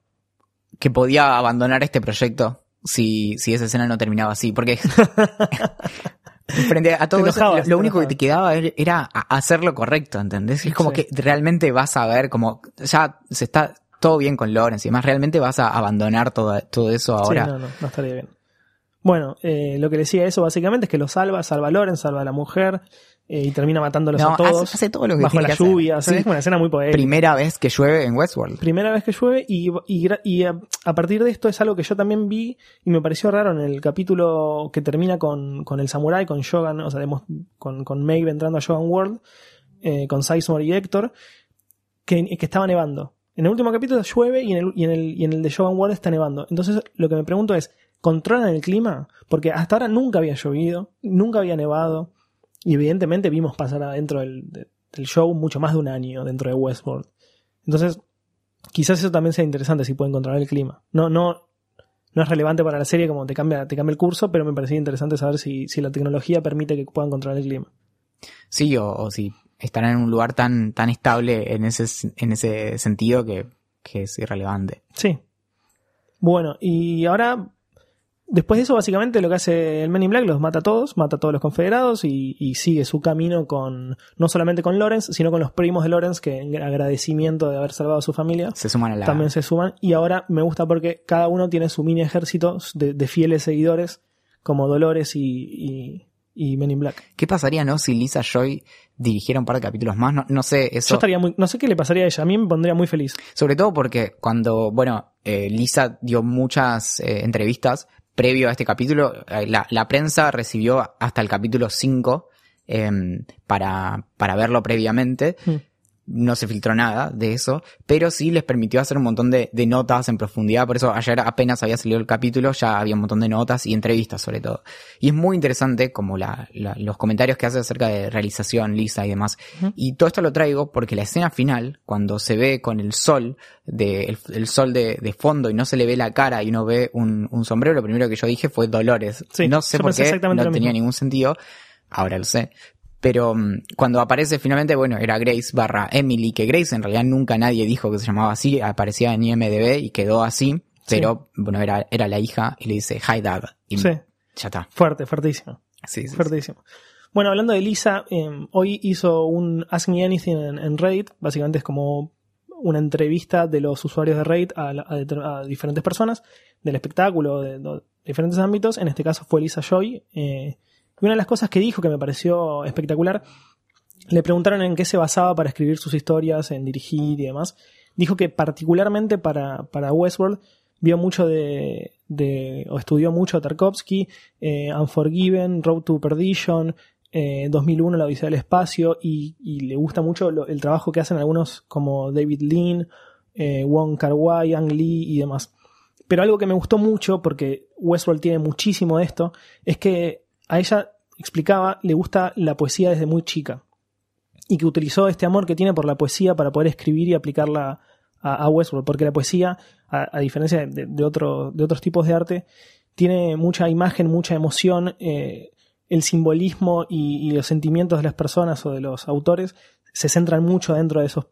B: que podía abandonar este proyecto si, si esa escena no terminaba así, porque *laughs* frente a *laughs* todo eso, lo, único que te quedaba era- hacer lo correcto, ¿entendés? Es como
C: Sí.
B: que realmente vas a ver como, ya se está todo bien con Lawrence y además realmente vas a abandonar todo, todo eso ahora.
C: Sí, no, no, no estaría bien. Bueno, eh, lo que le decía eso básicamente es que lo salva, salva a Loren, salva a la mujer eh, y termina matándolos
B: No,
C: a todos.
B: hace, hace todo lo que
C: bajo la lluvia. O sea,
B: Sí.
C: Es una escena muy poética.
B: Primera vez que llueve en Westworld.
C: Primera vez que llueve y, y, y a, a partir de esto es algo que yo también vi y me pareció raro en el capítulo que termina con, con el samurai, con Shogun, o sea, con, con Maeve entrando a Shogun World, eh, con Sizemore y Héctor, que, que estaba nevando. En el último capítulo llueve y en, el, y, en el, y en el de Shogun World está nevando. Entonces lo que me pregunto es, ¿controlan el clima? Porque hasta ahora nunca había llovido, nunca había nevado y evidentemente vimos pasar adentro del, de- del show mucho más de un año dentro de Westworld. Entonces, quizás eso también sea interesante si pueden controlar el clima. No, no, no es relevante para la serie como te cambia, te cambia el curso, pero me parecía interesante saber si, si la tecnología permite que puedan controlar el clima.
B: Sí, o, o si están en un lugar tan, tan estable en ese, en ese sentido que, que es irrelevante.
C: Sí. Bueno, y ahora, después de eso, básicamente lo que hace el Men in Black los mata a todos, mata a todos los confederados y, y sigue su camino con, no solamente con Lawrence, sino con los primos de Lawrence que en agradecimiento de haber salvado a su familia,
B: Se suman a la...
C: también se suman. Y ahora me gusta porque cada uno tiene su mini ejército de, de fieles seguidores, como Dolores y, y, y Men in Black.
B: ¿Qué pasaría, no, si Lisa Joy dirigiera un par de capítulos más? No, no sé, eso...
C: Yo estaría muy, no sé qué le pasaría a ella, a mí me pondría muy feliz.
B: Sobre todo porque cuando, bueno, eh, Lisa dio muchas eh, entrevistas previo a este capítulo, eh, la, prensa recibió hasta el capítulo 5 em, para, para verlo previamente.
C: Mm.
B: No se filtró nada de eso, pero sí les permitió hacer un montón de, de notas en profundidad. Por eso ayer apenas había salido el capítulo, ya había un montón de notas y entrevistas sobre todo. Y es muy interesante como la, la- los comentarios que hace acerca de realización, Lisa y demás. Y todo esto lo traigo porque la escena final, cuando se ve con el sol, de, el, el sol de, de fondo y no se le ve la cara y uno ve un, un sombrero, lo primero que yo dije fue Dolores.
C: Sí,
B: no sé por qué,
C: exactamente
B: no tenía
C: mismo.
B: ningún sentido, ahora lo sé. Pero mm, cuando aparece finalmente, bueno, era Grace barra Emily, que Grace en realidad nunca nadie dijo que se llamaba así, aparecía en IMDB y quedó así, pero bueno, era, era la hija y le dice Hi Dad. Y
C: Sí.
B: ya está.
C: Fuerte, fuertísimo.
B: Sí, sí, sí.
C: Fuertísimo. Bueno, hablando de Lisa, eh, hoy hizo un Ask Me Anything en, en Reddit. Básicamente es como una entrevista de los usuarios de Reddit a, a a diferentes personas del espectáculo, de, de diferentes ámbitos. En este caso fue Lisa Joy. eh, y una de las cosas que dijo que me pareció espectacular, le preguntaron en qué se basaba para escribir sus historias, en dirigir y demás. Dijo que particularmente para, para Westworld vio mucho de, de- o estudió mucho a Tarkovsky, eh, Unforgiven, Road to Perdition, eh, 2001, La Odisea del Espacio, y, y le gusta mucho el trabajo que hacen algunos como David Lean, eh, Wong Kar Wai, Ang Lee y demás. Pero algo que me gustó mucho, porque Westworld tiene muchísimo de esto, es que a ella explicaba, le gusta la poesía desde muy chica. Y que utilizó este amor que tiene por la poesía para poder escribir y aplicarla a, a Westworld. Porque la poesía, a, a diferencia de, de otro- de otros tipos de arte, tiene mucha imagen, mucha emoción. eh, el simbolismo y, los sentimientos de las personas o de los autores se centran mucho dentro de esos,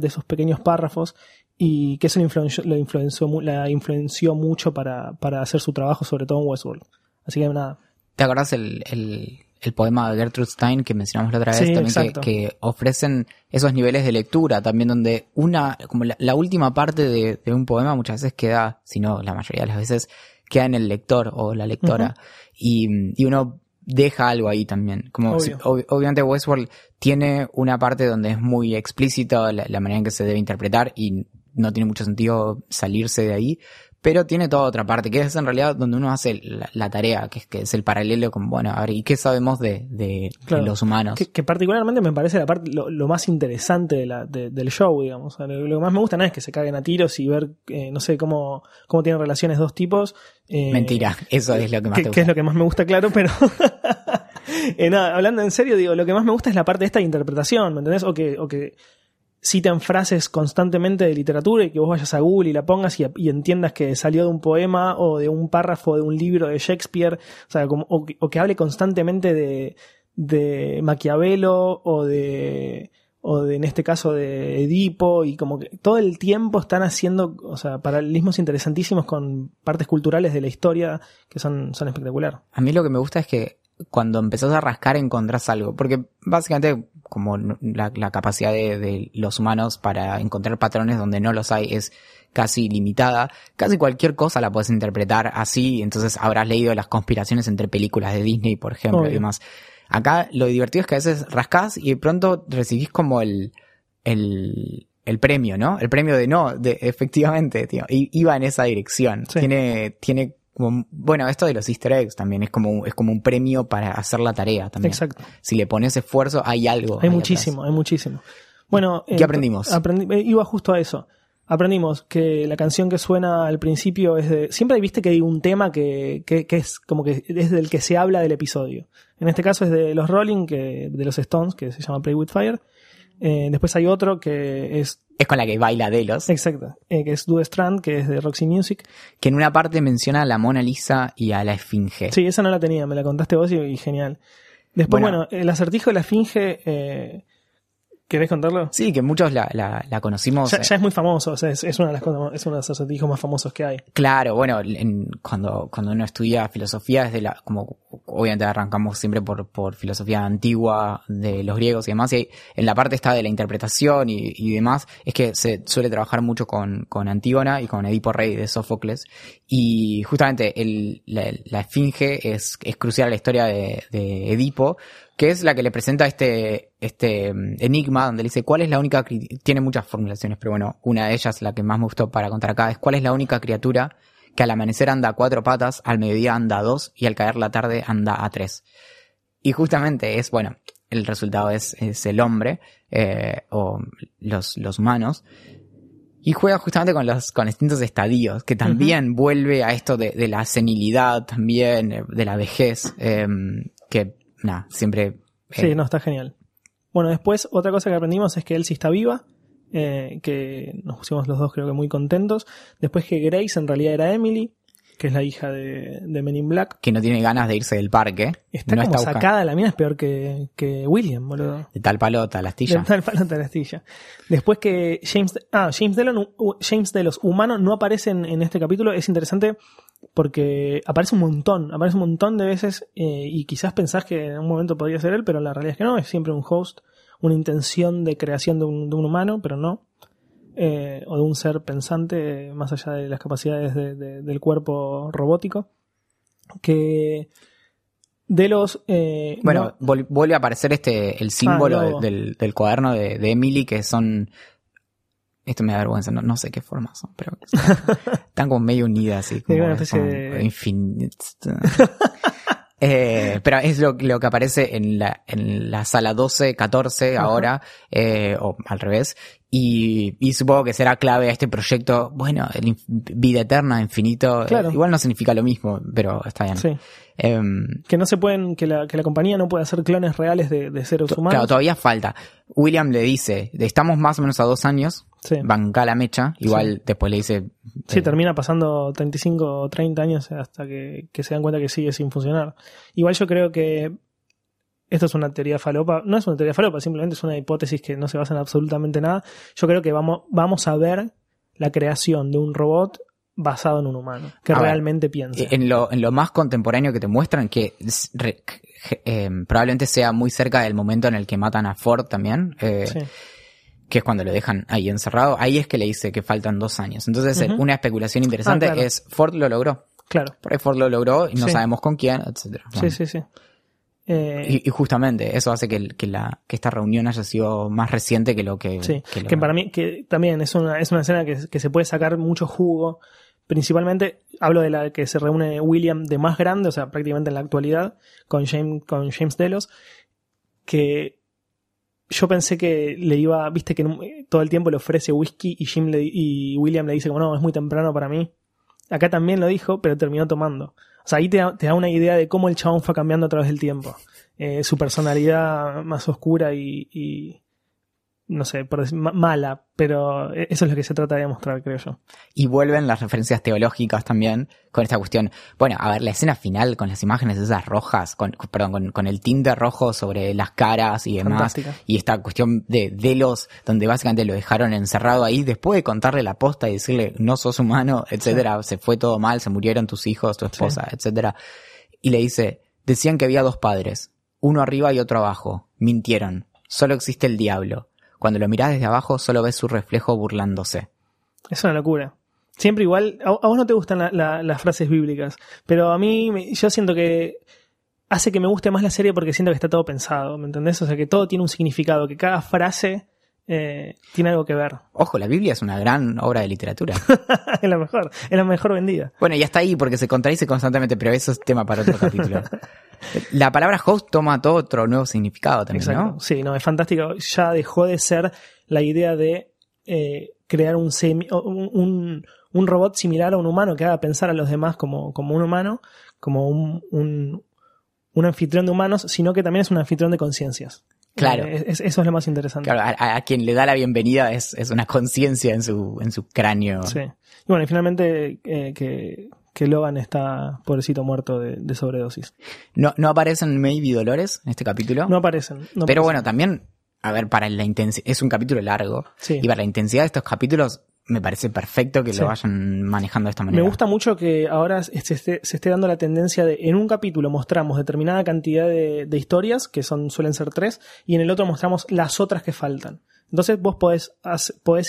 C: de esos pequeños párrafos y que eso lo influenció, lo influenció la influenció mucho para, para hacer su trabajo, sobre todo en Westworld. Así que nada,
B: ¿Te acordás el, el, el poema de Gertrude Stein que mencionamos la otra vez?
C: Sí,
B: también que, que ofrecen esos niveles de lectura también donde una, como la, la última parte de, de un poema muchas veces queda, si no la mayoría de las veces, queda en el lector o la lectora. y, y uno deja algo ahí también. Como
C: Obvio.
B: si- ob- obviamente Westworld tiene una parte donde es muy explícita la, la manera en que se debe interpretar y no tiene mucho sentido salirse de ahí. Pero tiene toda otra parte, que es en realidad donde uno hace la, la tarea, que es, que es el paralelo con, bueno, a ver, ¿y qué sabemos de, de- de
C: Claro.
B: los humanos?
C: que, que particularmente me parece la parte, lo, lo más interesante de la, de- del show, digamos. O sea, lo, lo que más me gusta no es que se caguen a tiros y ver, eh, no sé, cómo, cómo tienen relaciones dos tipos. eh,
B: Mentira, eso es lo que más
C: que,
B: te
C: que
B: gusta.
C: es lo que más me gusta, claro, pero *laughs* eh, nada, hablando en serio, digo, lo que más me gusta es la parte de esta interpretación, ¿me entendés? O que, o que citen frases constantemente de literatura y que vos vayas a Google y la pongas y, entiendas que salió de un poema o de un párrafo de un libro de Shakespeare, o sea, como, o que hable constantemente de, de Maquiavelo o de o de, en este caso de Edipo y como que todo el tiempo están haciendo, o sea, paralelismos interesantísimos con partes culturales de la historia que son, son espectacular.
B: A mí lo que me gusta es que cuando empezás a rascar encontrás algo, porque básicamente como la, la capacidad de, de los humanos para encontrar patrones donde no los hay es casi limitada, casi cualquier cosa la puedes interpretar así, entonces habrás leído las conspiraciones entre películas de Disney, por ejemplo,
C: Obvio.
B: y demás. Acá lo divertido es que a veces rascás y de pronto recibís como el, el, el premio, ¿no? El premio de no, de efectivamente, tío, iba en esa dirección.
C: Sí.
B: Tiene, tiene como, bueno, esto de los easter eggs también es como, es como un premio para hacer la tarea también.
C: Exacto.
B: Si le pones esfuerzo, hay algo.
C: Hay muchísimo, hay muchísimo. Bueno,
B: ¿Qué aprendimos?
C: aprendi- eh, iba justo a eso. Aprendimos que la canción que suena al principio es de. Siempre viste que hay un tema que, que, que es como que es del que se habla del episodio. En este caso es de los Rolling, que, de los Stones, que se llama Play with Fire. Eh, después hay otro que es.
B: Es con la que baila Delos.
C: Exacto. eh, que es Do Strand, que es de Roxy Music.
B: Que en una parte menciona a la Mona Lisa y a la Esfinge.
C: Sí, esa no la tenía, me la contaste vos y, y genial. Después,
B: Bueno.
C: bueno, el acertijo de la Esfinge. ¿Querés contarlo?
B: Sí, que muchos la, la, la conocimos.
C: Ya,
B: eh,
C: ya es muy famoso, o sea, es, es una de las cosas, es uno de los acertijos más famosos que hay.
B: Claro, bueno, en- cuando, cuando uno estudia filosofía, desde la, como obviamente arrancamos siempre por, por filosofía antigua de los griegos y demás, y en la parte está de la interpretación y, y demás, es que se suele trabajar mucho con, con Antígona y con Edipo Rey de Sófocles, y justamente el, la, la esfinge es, es crucial a la historia de, de Edipo, que es la que le presenta este, este mm, enigma donde le dice cuál es la única, tiene muchas formulaciones, pero bueno, una de ellas, la que más me gustó para contar acá, es cuál es la única criatura que al amanecer anda a cuatro patas, al mediodía anda a dos y al caer la tarde anda a tres. Y justamente es, bueno, el resultado es, es el hombre, eh, o los, los humanos, y juega justamente con los con distintos estadios, que también vuelve a esto de, de la senilidad, también eh, de la vejez, eh, que, nada, siempre... eh,
C: Sí, no, está genial. Bueno, después otra cosa que aprendimos es que Elsie está viva, eh, que nos pusimos los dos creo que muy contentos. Después que Grace en realidad era Emily, que es la hija de, de Men in Black.
B: que no tiene ganas de irse del parque.
C: Está
B: no
C: como
B: está
C: sacada, la mina es peor que, que William, boludo.
B: De tal palota, la astilla.
C: De tal palo de la astilla. Después que James, ah, James Delos, James Delos humano no aparece en, en este capítulo, es interesante porque aparece un montón, aparece un montón de veces eh, y quizás pensás que en un momento podría ser él, pero la realidad es que no, es siempre un host, una intención de creación de un, de un humano, pero no. Eh, o de un ser pensante más allá de las capacidades de- de- del cuerpo robótico. Que Delos... Eh,
B: Bueno,
C: no-
B: vuelve a aparecer este el símbolo
C: Ah,
B: de- del, del cuaderno de, de Emily, que son. Esto me da vergüenza, no, no sé qué forma son, pero están como medio unidas, así *laughs* como,
C: una
B: es
C: de- *laughs*
B: Eh, pero es lo, lo que aparece en la, en la sala 12, 14
C: Ajá.
B: ahora, eh, o al revés, y, y supongo que será clave a este proyecto, bueno, el vida eterna, infinito,
C: Claro.
B: eh, igual no significa lo mismo, pero está bien.
C: sí.
B: Em,
C: que no se pueden, que la, que la compañía no puede hacer clones reales de, de seres humanos.
B: Claro, todavía falta. William le dice, estamos más o menos a dos años,
C: sí.
B: banca la mecha, igual después le dice...
C: Sí,
B: eh,
C: termina pasando 35 o 30 años hasta que, que se dan cuenta que sigue sin funcionar. Igual yo creo que esto es una teoría falopa, no es una teoría falopa, simplemente es una hipótesis que no se basa en absolutamente nada. Yo creo que vamos, vamos a ver la creación de un robot basado en un humano, que
B: A ver,
C: realmente piense.
B: En lo, en lo más contemporáneo que te muestran, que re- eh, probablemente sea muy cerca del momento en el que matan a Ford también, eh,
C: Sí.
B: que es cuando lo dejan ahí encerrado, ahí es que le dice que faltan dos años. Entonces, eh, una especulación interesante
C: Ah, claro.
B: es, Ford lo logró.
C: Claro.
B: Por ahí Ford lo logró y no
C: Sí.
B: sabemos con quién, etcétera.
C: Sí, sí, sí. Eh,
B: Y, y justamente eso hace que, que, la, que esta reunión haya sido más reciente que lo que...
C: Sí,
B: que lo-
C: que para mí que también es una, es una escena que, que se puede sacar mucho jugo. Principalmente hablo de la que se reúne William de más grande, o sea, prácticamente en la actualidad, con James, con James Delos, que yo pensé que le iba, viste que todo el tiempo le ofrece whisky y, Jim le- y William le dice como no, es muy temprano para mí. Acá también lo dijo, pero terminó tomando. Sea, ahí te da, una idea de cómo el chabón fue cambiando a través del tiempo. Eh, su personalidad más oscura y, no sé, por decir, ma- mala, pero e, eso es lo que se trata de demostrar, creo yo.
B: Y vuelven las referencias teológicas también con esta cuestión. Bueno, a ver, la escena final con las imágenes esas rojas, con, perdón, con, con el tinte rojo sobre las caras y demás.
C: Fantástica.
B: Y esta cuestión de Delos, donde básicamente lo dejaron encerrado ahí, después de contarle la posta y decirle, no sos humano, etcétera, se fue todo mal, se murieron tus hijos, tu esposa, etcétera. Y le dice, decían que había dos padres, uno arriba y otro abajo. Mintieron. Solo existe el diablo. Cuando lo mirás desde abajo, solo ves su reflejo burlándose.
C: Es una locura. Siempre igual, a, vos no te gustan la- la- las frases bíblicas, pero a mí yo siento que hace que me guste más la serie porque siento que está todo pensado, ¿me entendés? O sea, que todo tiene un significado, que cada frase eh, tiene algo que ver. *laughs*
B: Ojo, la Biblia es una gran obra de literatura. *laughs*
C: es la mejor, es la mejor vendida.
B: Bueno, y hasta ahí porque se contradice constantemente, pero eso es tema para otro *laughs* capítulo. La palabra host toma todo otro nuevo significado también,
C: Exacto.
B: ¿no?
C: Sí, no, es fantástico. Ya dejó de ser la idea de eh, crear un, semi- un- un robot similar a un humano que haga pensar a los demás como, como un humano, como un, un, un anfitrión de humanos, sino que también es un anfitrión de conciencias.
B: Claro.
C: Eh, es- eso es lo más interesante.
B: Claro, a, a quien le da la bienvenida es, es una conciencia en su, en su cráneo.
C: Sí. Y bueno, y finalmente eh, que, que Logan está, pobrecito, muerto de, de sobredosis.
B: No, no aparecen Maybe Dolores en este capítulo.
C: No aparecen. no
B: pero
C: aparecen.
B: bueno, también, a ver, para la intensidad, es un capítulo largo.
C: Sí.
B: Y para la intensidad de estos capítulos, me parece perfecto que
C: Sí.
B: lo vayan manejando de esta manera.
C: Me gusta mucho que ahora se esté, se esté dando la tendencia de en un capítulo mostramos determinada cantidad de, de historias, que son suelen ser tres, y en el otro mostramos las otras que faltan. Entonces vos podés,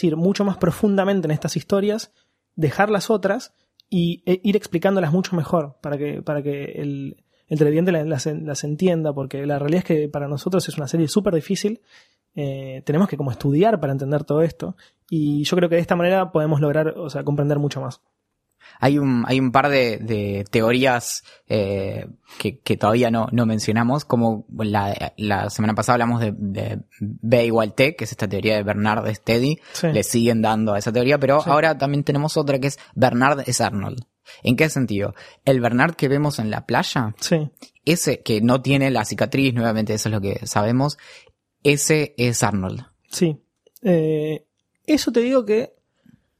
C: ir mucho más profundamente en estas historias, dejar las otras y e, ir explicándolas mucho mejor para que, para que el, el televidente la- las, las entienda, porque la realidad es que para nosotros es una serie súper difícil. Eh, tenemos que como estudiar para entender todo esto y yo creo que de esta manera podemos lograr, o sea, comprender mucho más.
B: Hay un, hay un par de, de teorías eh, que, que todavía no, no mencionamos, como la, la semana pasada hablamos de, de B igual T, que es esta teoría de Bernard Steady,
C: Sí.
B: le siguen dando a esa teoría, pero
C: Sí.
B: ahora también tenemos otra que es Bernard es Arnold. ¿En qué sentido? El Bernard que vemos en la playa,
C: Sí,
B: ese que no tiene la cicatriz, nuevamente eso es lo que sabemos, ese es Arnold.
C: sí. Eh, eso te digo que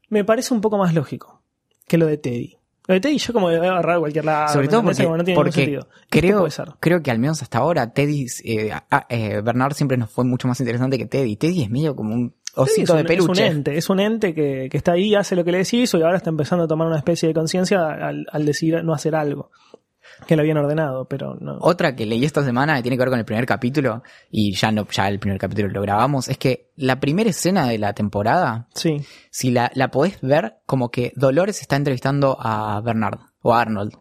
C: me parece un poco más lógico que lo de Teddy. Lo de Teddy yo como voy a agarrar a cualquier lado.
B: Sobre
C: ¿me
B: todo porque,
C: no tiene
B: porque creo, creo que al menos hasta ahora Teddy, eh, ah, eh, Bernard siempre nos fue mucho más interesante que Teddy. Teddy es medio como un osito de
C: un, es un
B: peluche.
C: ente, es un ente que, que está ahí, hace lo que le decís y ahora está empezando a tomar una especie de conciencia al, al decidir no hacer algo que le habían ordenado, pero no.
B: Otra que leí esta semana que tiene que ver con el primer capítulo, y ya no, ya el primer capítulo lo grabamos, es que la primera escena de la temporada,
C: Sí,
B: si la, la podés ver, como que Dolores está entrevistando a Bernard o a Arnold.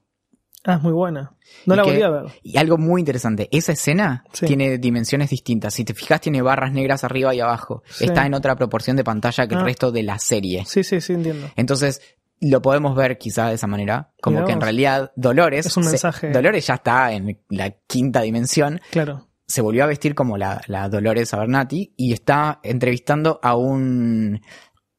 C: ah, es muy buena. No
B: Y
C: la
B: que-
C: volví a ver.
B: Y algo muy interesante, esa escena
C: Sí.
B: tiene dimensiones distintas. Si te fijas, tiene barras negras arriba y abajo.
C: Sí.
B: Está en otra proporción de pantalla que el
C: Ah.
B: resto de la serie.
C: Sí, sí, sí, entiendo.
B: Entonces, lo podemos ver quizá de esa manera, como que en realidad Dolores,
C: Es un
B: se-
C: mensaje-
B: Dolores ya está en la quinta dimensión,
C: Claro.
B: se volvió a vestir como la, la Dolores Abernathy y está entrevistando a un,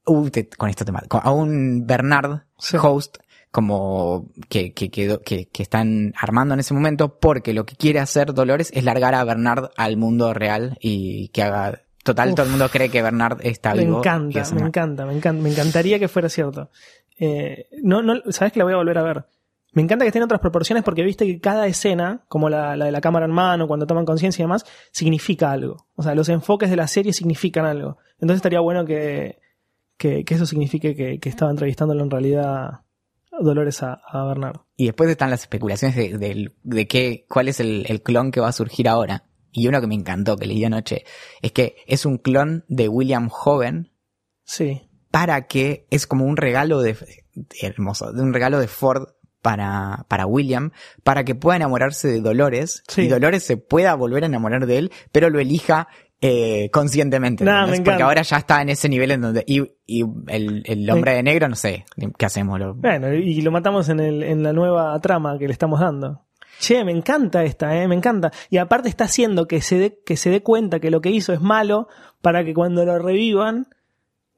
B: uh, te- con esto te mato, a un Bernard
C: Sí.
B: host como que, que, que, que están armando en ese momento porque lo que quiere hacer Dolores es largar a Bernard al mundo real y que haga total
C: Uf.
B: todo el mundo cree que Bernard está
C: Me
B: vivo y
C: encanta, me encanta, me encanta, me encantaría que fuera cierto. Eh, no, no, sabes que la voy a volver a ver. Me encanta que esté en otras proporciones porque viste que cada escena, como la, la de la cámara en mano, cuando toman conciencia y demás, significa algo. O sea, los enfoques de la serie significan algo. Entonces estaría bueno que, que, que eso signifique que, que estaba entrevistándolo en realidad Dolores a, a Bernardo.
B: Y después están las especulaciones de, de, de qué, cuál es el, el clon que va a surgir ahora. Y uno que me encantó, que leí anoche, es que es un clon de William Joven
C: Sí,
B: para que es como un regalo de, hermoso, de un regalo de Ford para, para William, para que pueda enamorarse de Dolores
C: Sí.
B: y Dolores se pueda volver a enamorar de él, pero lo elija eh, conscientemente.
C: Nah, me
B: Porque ahora ya está en ese nivel en donde, y, y el, el hombre de negro, no sé, ¿qué hacemos? Lo-
C: Bueno, y lo matamos en, el, en la nueva trama que le estamos dando. Che, me encanta esta, eh, me encanta. Y aparte está haciendo que se dé, que se dé cuenta que lo que hizo es malo para que cuando lo revivan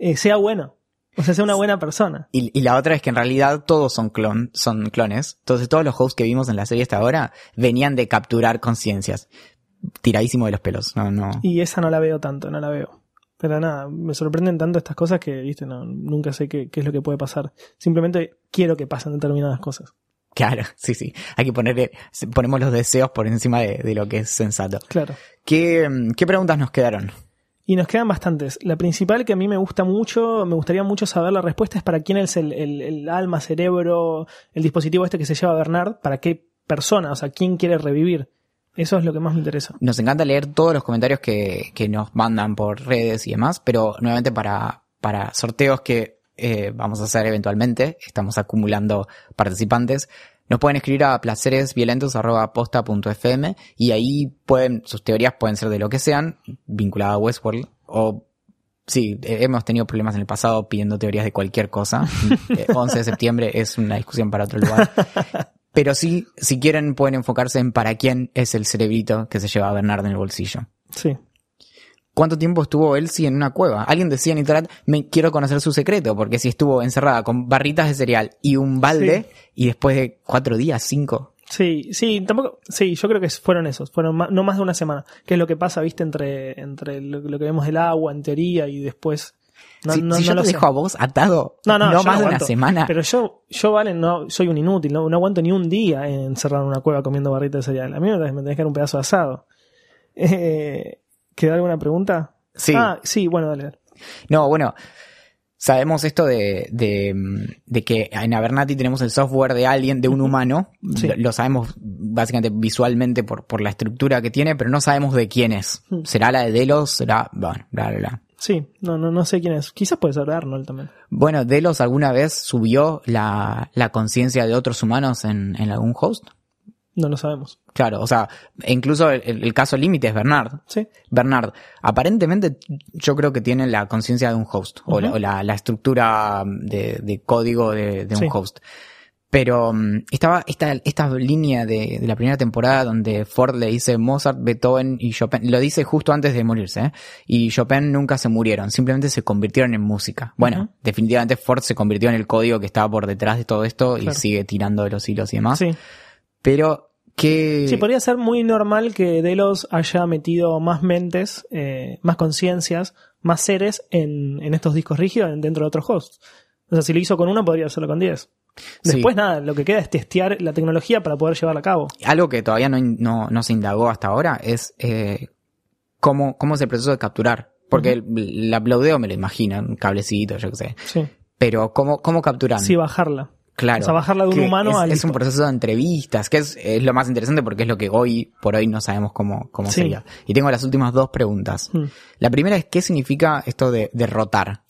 C: eh, sea bueno. O sea, sea una buena persona.
B: Y, y la otra es que en realidad todos son clon, son clones. Entonces todos los hosts que vimos en la serie hasta ahora venían de capturar conciencias. Tiradísimo de los pelos. No, no.
C: Y esa no la veo tanto, no la veo. Pero nada, me sorprenden tanto estas cosas que, viste, no, nunca sé qué, qué es lo que puede pasar. Simplemente quiero que pasen determinadas cosas.
B: Claro, *laughs* sí, sí. Hay que ponerle, ponemos los deseos por encima de, de lo que es sensato.
C: Claro.
B: ¿Qué, qué preguntas nos quedaron?
C: Y nos quedan bastantes. La principal que a mí me gusta mucho, me gustaría mucho saber la respuesta es para quién es el, el- el alma, cerebro, el dispositivo este que se lleva Bernard, para qué persona, o sea, quién quiere revivir. Eso es lo que más me interesa.
B: Nos encanta leer todos los comentarios que, que nos mandan por redes y demás, pero nuevamente para, para sorteos que eh, vamos a hacer eventualmente, estamos acumulando participantes, nos pueden escribir a placeresviolentos.posta.fm y ahí pueden, sus teorías pueden ser de lo que sean, vinculadas a Westworld, o sí, eh, hemos tenido problemas en el pasado pidiendo teorías de cualquier cosa. *laughs* Eh, 11 de septiembre es una discusión para otro lugar. Pero sí, si quieren, pueden enfocarse en para quién es el cerebrito que se lleva a Bernard en el bolsillo.
C: Sí.
B: ¿Cuánto tiempo estuvo Elsie en una cueva? Alguien decía en internet, me quiero conocer su secreto, porque si estuvo encerrada con barritas de cereal y un balde, y después de cuatro días, cinco,
C: Sí, sí, tampoco, sí, yo creo que fueron esos, fueron ma- no más de una semana, que es lo que pasa, viste, entre, entre lo, lo que vemos del agua en teoría y después. No,
B: si
C: no,
B: si
C: no
B: yo
C: lo
B: te
C: sé.
B: dejo a vos atado,
C: No, no, yo
B: más de una semana.
C: Pero yo, yo vale, no, soy un inútil, no, no aguanto ni un día encerrado en una cueva comiendo barritas de cereal. A mí me tenés me tenés que dar un pedazo de asado. *laughs* Eh, ¿Queda alguna pregunta?
B: Sí.
C: Ah, sí, bueno, dale. dale.
B: No, bueno, sabemos esto de, de, de que en Abernathy tenemos el software de alguien, de un humano.
C: Sí.
B: Lo, lo sabemos básicamente visualmente por, por la estructura que tiene, pero no sabemos de quién es. ¿Será la de Delos? ¿Será...? Bueno, bla, bla, bla.
C: Sí, no, no, no sé quién es. Quizás puede ser Arnold también.
B: Bueno, ¿Delos alguna vez subió la, la conciencia de otros humanos en, en algún host?
C: No lo sabemos.
B: Claro, o sea, incluso el, el caso límite es Bernard.
C: Sí.
B: Bernard, aparentemente yo creo que tiene la conciencia de un host o, la, o la- la estructura de, de código de, de un
C: Sí.
B: host. Pero mm, estaba esta, esta línea de, de la primera temporada donde Ford le dice Mozart, Beethoven y Chopin, lo dice justo antes de morirse, ¿eh? y Chopin nunca se murieron, simplemente se convirtieron en música. Bueno, definitivamente Ford se convirtió en el código que estaba por detrás de todo esto y sigue tirando de los hilos y demás.
C: Sí.
B: Pero que...
C: Sí, podría ser muy normal que Delos haya metido más mentes, eh, más conciencias, más seres en, en estos discos rígidos en- dentro de otros hosts. O sea, si lo hizo con uno, podría hacerlo con 10.
B: Sí.
C: Después, nada, lo que queda es testear la tecnología para poder llevarla a cabo.
B: algo que todavía no, no, no se indagó hasta ahora es eh, cómo, cómo es el proceso de capturar. Porque el, el uploadeo me lo imagino, un cablecito, yo qué sé.
C: Sí.
B: Pero cómo, cómo capturan.
C: Sí, bajarla.
B: Claro.
C: o sea, bajarla de un humano
B: es,
C: al-
B: es un proceso de entrevistas, que es, es lo más interesante porque es lo que hoy por hoy no sabemos cómo, cómo
C: Sí.
B: sería. Y tengo las últimas dos preguntas.
C: Hmm.
B: La primera es, ¿qué significa esto de derrotar?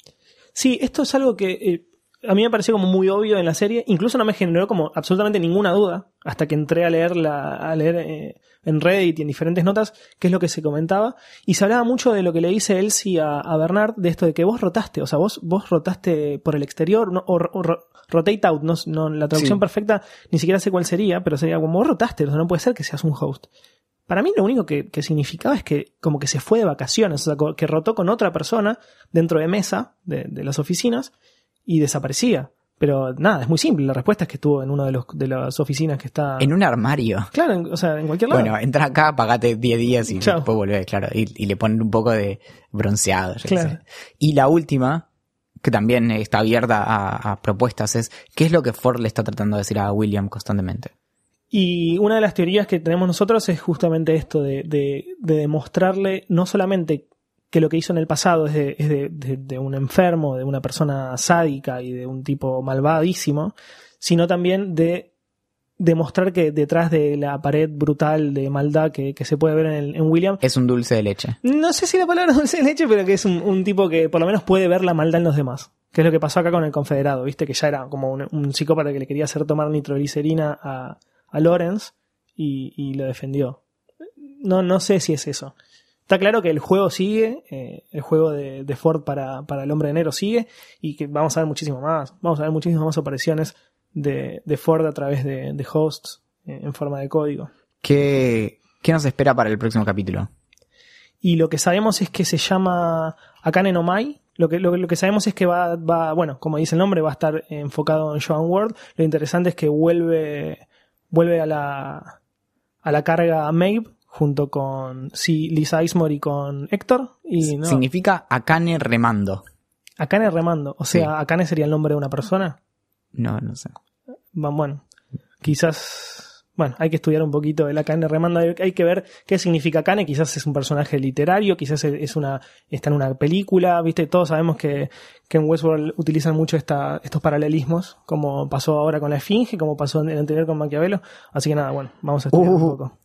C: Sí, esto es algo que eh, a mí me pareció como muy obvio en la serie. Incluso no me generó como absolutamente ninguna duda hasta que entré a leer, la, a leer eh, en Reddit y en diferentes notas qué es lo que se comentaba. Y se hablaba mucho de lo que le dice Elsie a, a Bernard, de esto de que vos rotaste, o sea, vos, vos rotaste por el exterior, no- o, o rotate out, no, no- la traducción
B: Sí.
C: perfecta ni siquiera sé cuál sería, pero sería como vos rotaste, o sea, no puede ser que seas un host. Para mí lo único que, que significaba es que como que se fue de vacaciones, o sea, que rotó con otra persona dentro de mesa de, de las oficinas y desaparecía. Pero nada, es muy simple. La respuesta es que estuvo en una de, los, de las oficinas que está...
B: En un armario.
C: Claro, en- o sea, en cualquier lado.
B: Bueno, entra acá, pagate 10 días y
C: Chao.
B: después volvés, claro. Y, y le ponen un poco de bronceado, yo
C: Claro.
B: sé. Y la última, que también está abierta a, propuestas, es ¿qué es lo que Ford le está tratando de decir a William constantemente?
C: Y una de las teorías que tenemos nosotros es justamente esto de, de- de demostrarle no solamente que lo que hizo en el pasado es, de, es de un enfermo, de una persona sádica y de un tipo malvadísimo, sino también de demostrar que detrás de la pared brutal de maldad que, que se puede ver en, el- en William,
B: Es un dulce de leche.
C: no sé si la palabra *laughs* dulce de leche, pero que es un, un tipo que por lo menos puede ver la maldad en los demás. Que es lo que pasó acá con el confederado, viste, que ya era como un, un psicópata que le quería hacer tomar nitroglicerina a, a Lawrence y, y lo defendió. No, no sé si es eso. Está claro que el juego sigue, eh, el juego de, de Ford para, para el hombre de enero sigue, y que vamos a ver muchísimo más. Vamos a ver muchísimas más apariciones de, de Ford a través de, de hosts eh, en forma de código.
B: ¿Qué, ¿Qué nos espera para el próximo capítulo?
C: Y lo que sabemos es que se llama Akane no Mai. Lo que, lo, que- lo que sabemos es que va, va, bueno, como dice el nombre, va a estar enfocado en Joan Ward. Lo interesante es que vuelve, vuelve a la, a la carga Maeve junto con sí, Lisa Eismore y con Héctor. Y no,
B: Significa Akane remando.
C: Akane remando. O sea,
B: Sí.
C: Akane sería el nombre de una persona.
B: No, no sé.
C: Bueno, quizás. Bueno, hay que estudiar un poquito el Akane remando. Hay, hay que ver qué significa Akane. Quizás es un personaje literario, quizás es una está en una película. Viste, todos sabemos que, que en Westworld utilizan mucho esta, estos paralelismos, como pasó ahora con la Esfinge, como pasó en el anterior con Maquiavelo. Así que nada, bueno, vamos a estudiar un
B: Uh.
C: poco.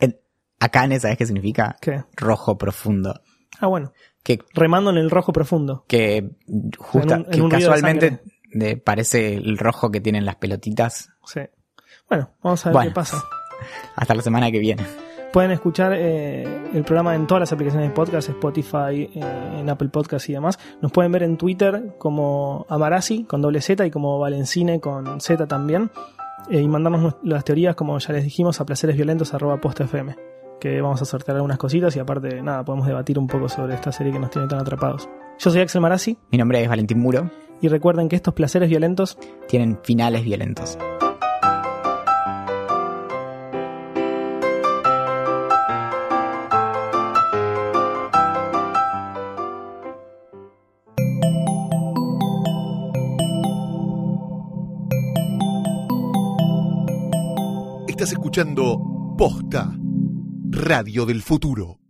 B: El Akane, ¿sabes qué significa?
C: ¿Qué?
B: Rojo profundo.
C: Ah, bueno,
B: Que,
C: remando en el rojo profundo.
B: que, justa,
C: En un- en
B: que
C: de
B: casualmente. De- parece el rojo que tienen las pelotitas.
C: Sí. Bueno, vamos a ver
B: Bueno.
C: qué pasa. *laughs*
B: Hasta la semana que viene.
C: Pueden escuchar eh, el programa en todas las aplicaciones de podcast, Spotify, eh, en Apple Podcast y demás. Nos pueden ver en Twitter como Amarasi con doble Z y como Valencine con Z también. Eh, y mandarnos las teorías, como ya les dijimos, a placeresviolentos.postfm que vamos a sortear algunas cositas y aparte, nada, podemos debatir un poco sobre esta serie que nos tiene tan atrapados. Yo soy Axel Marazzi.
B: Mi nombre es Valentín Muro.
C: Y recuerden que estos placeres violentos
B: tienen finales violentos.
A: Estás escuchando Posta Radio del Futuro.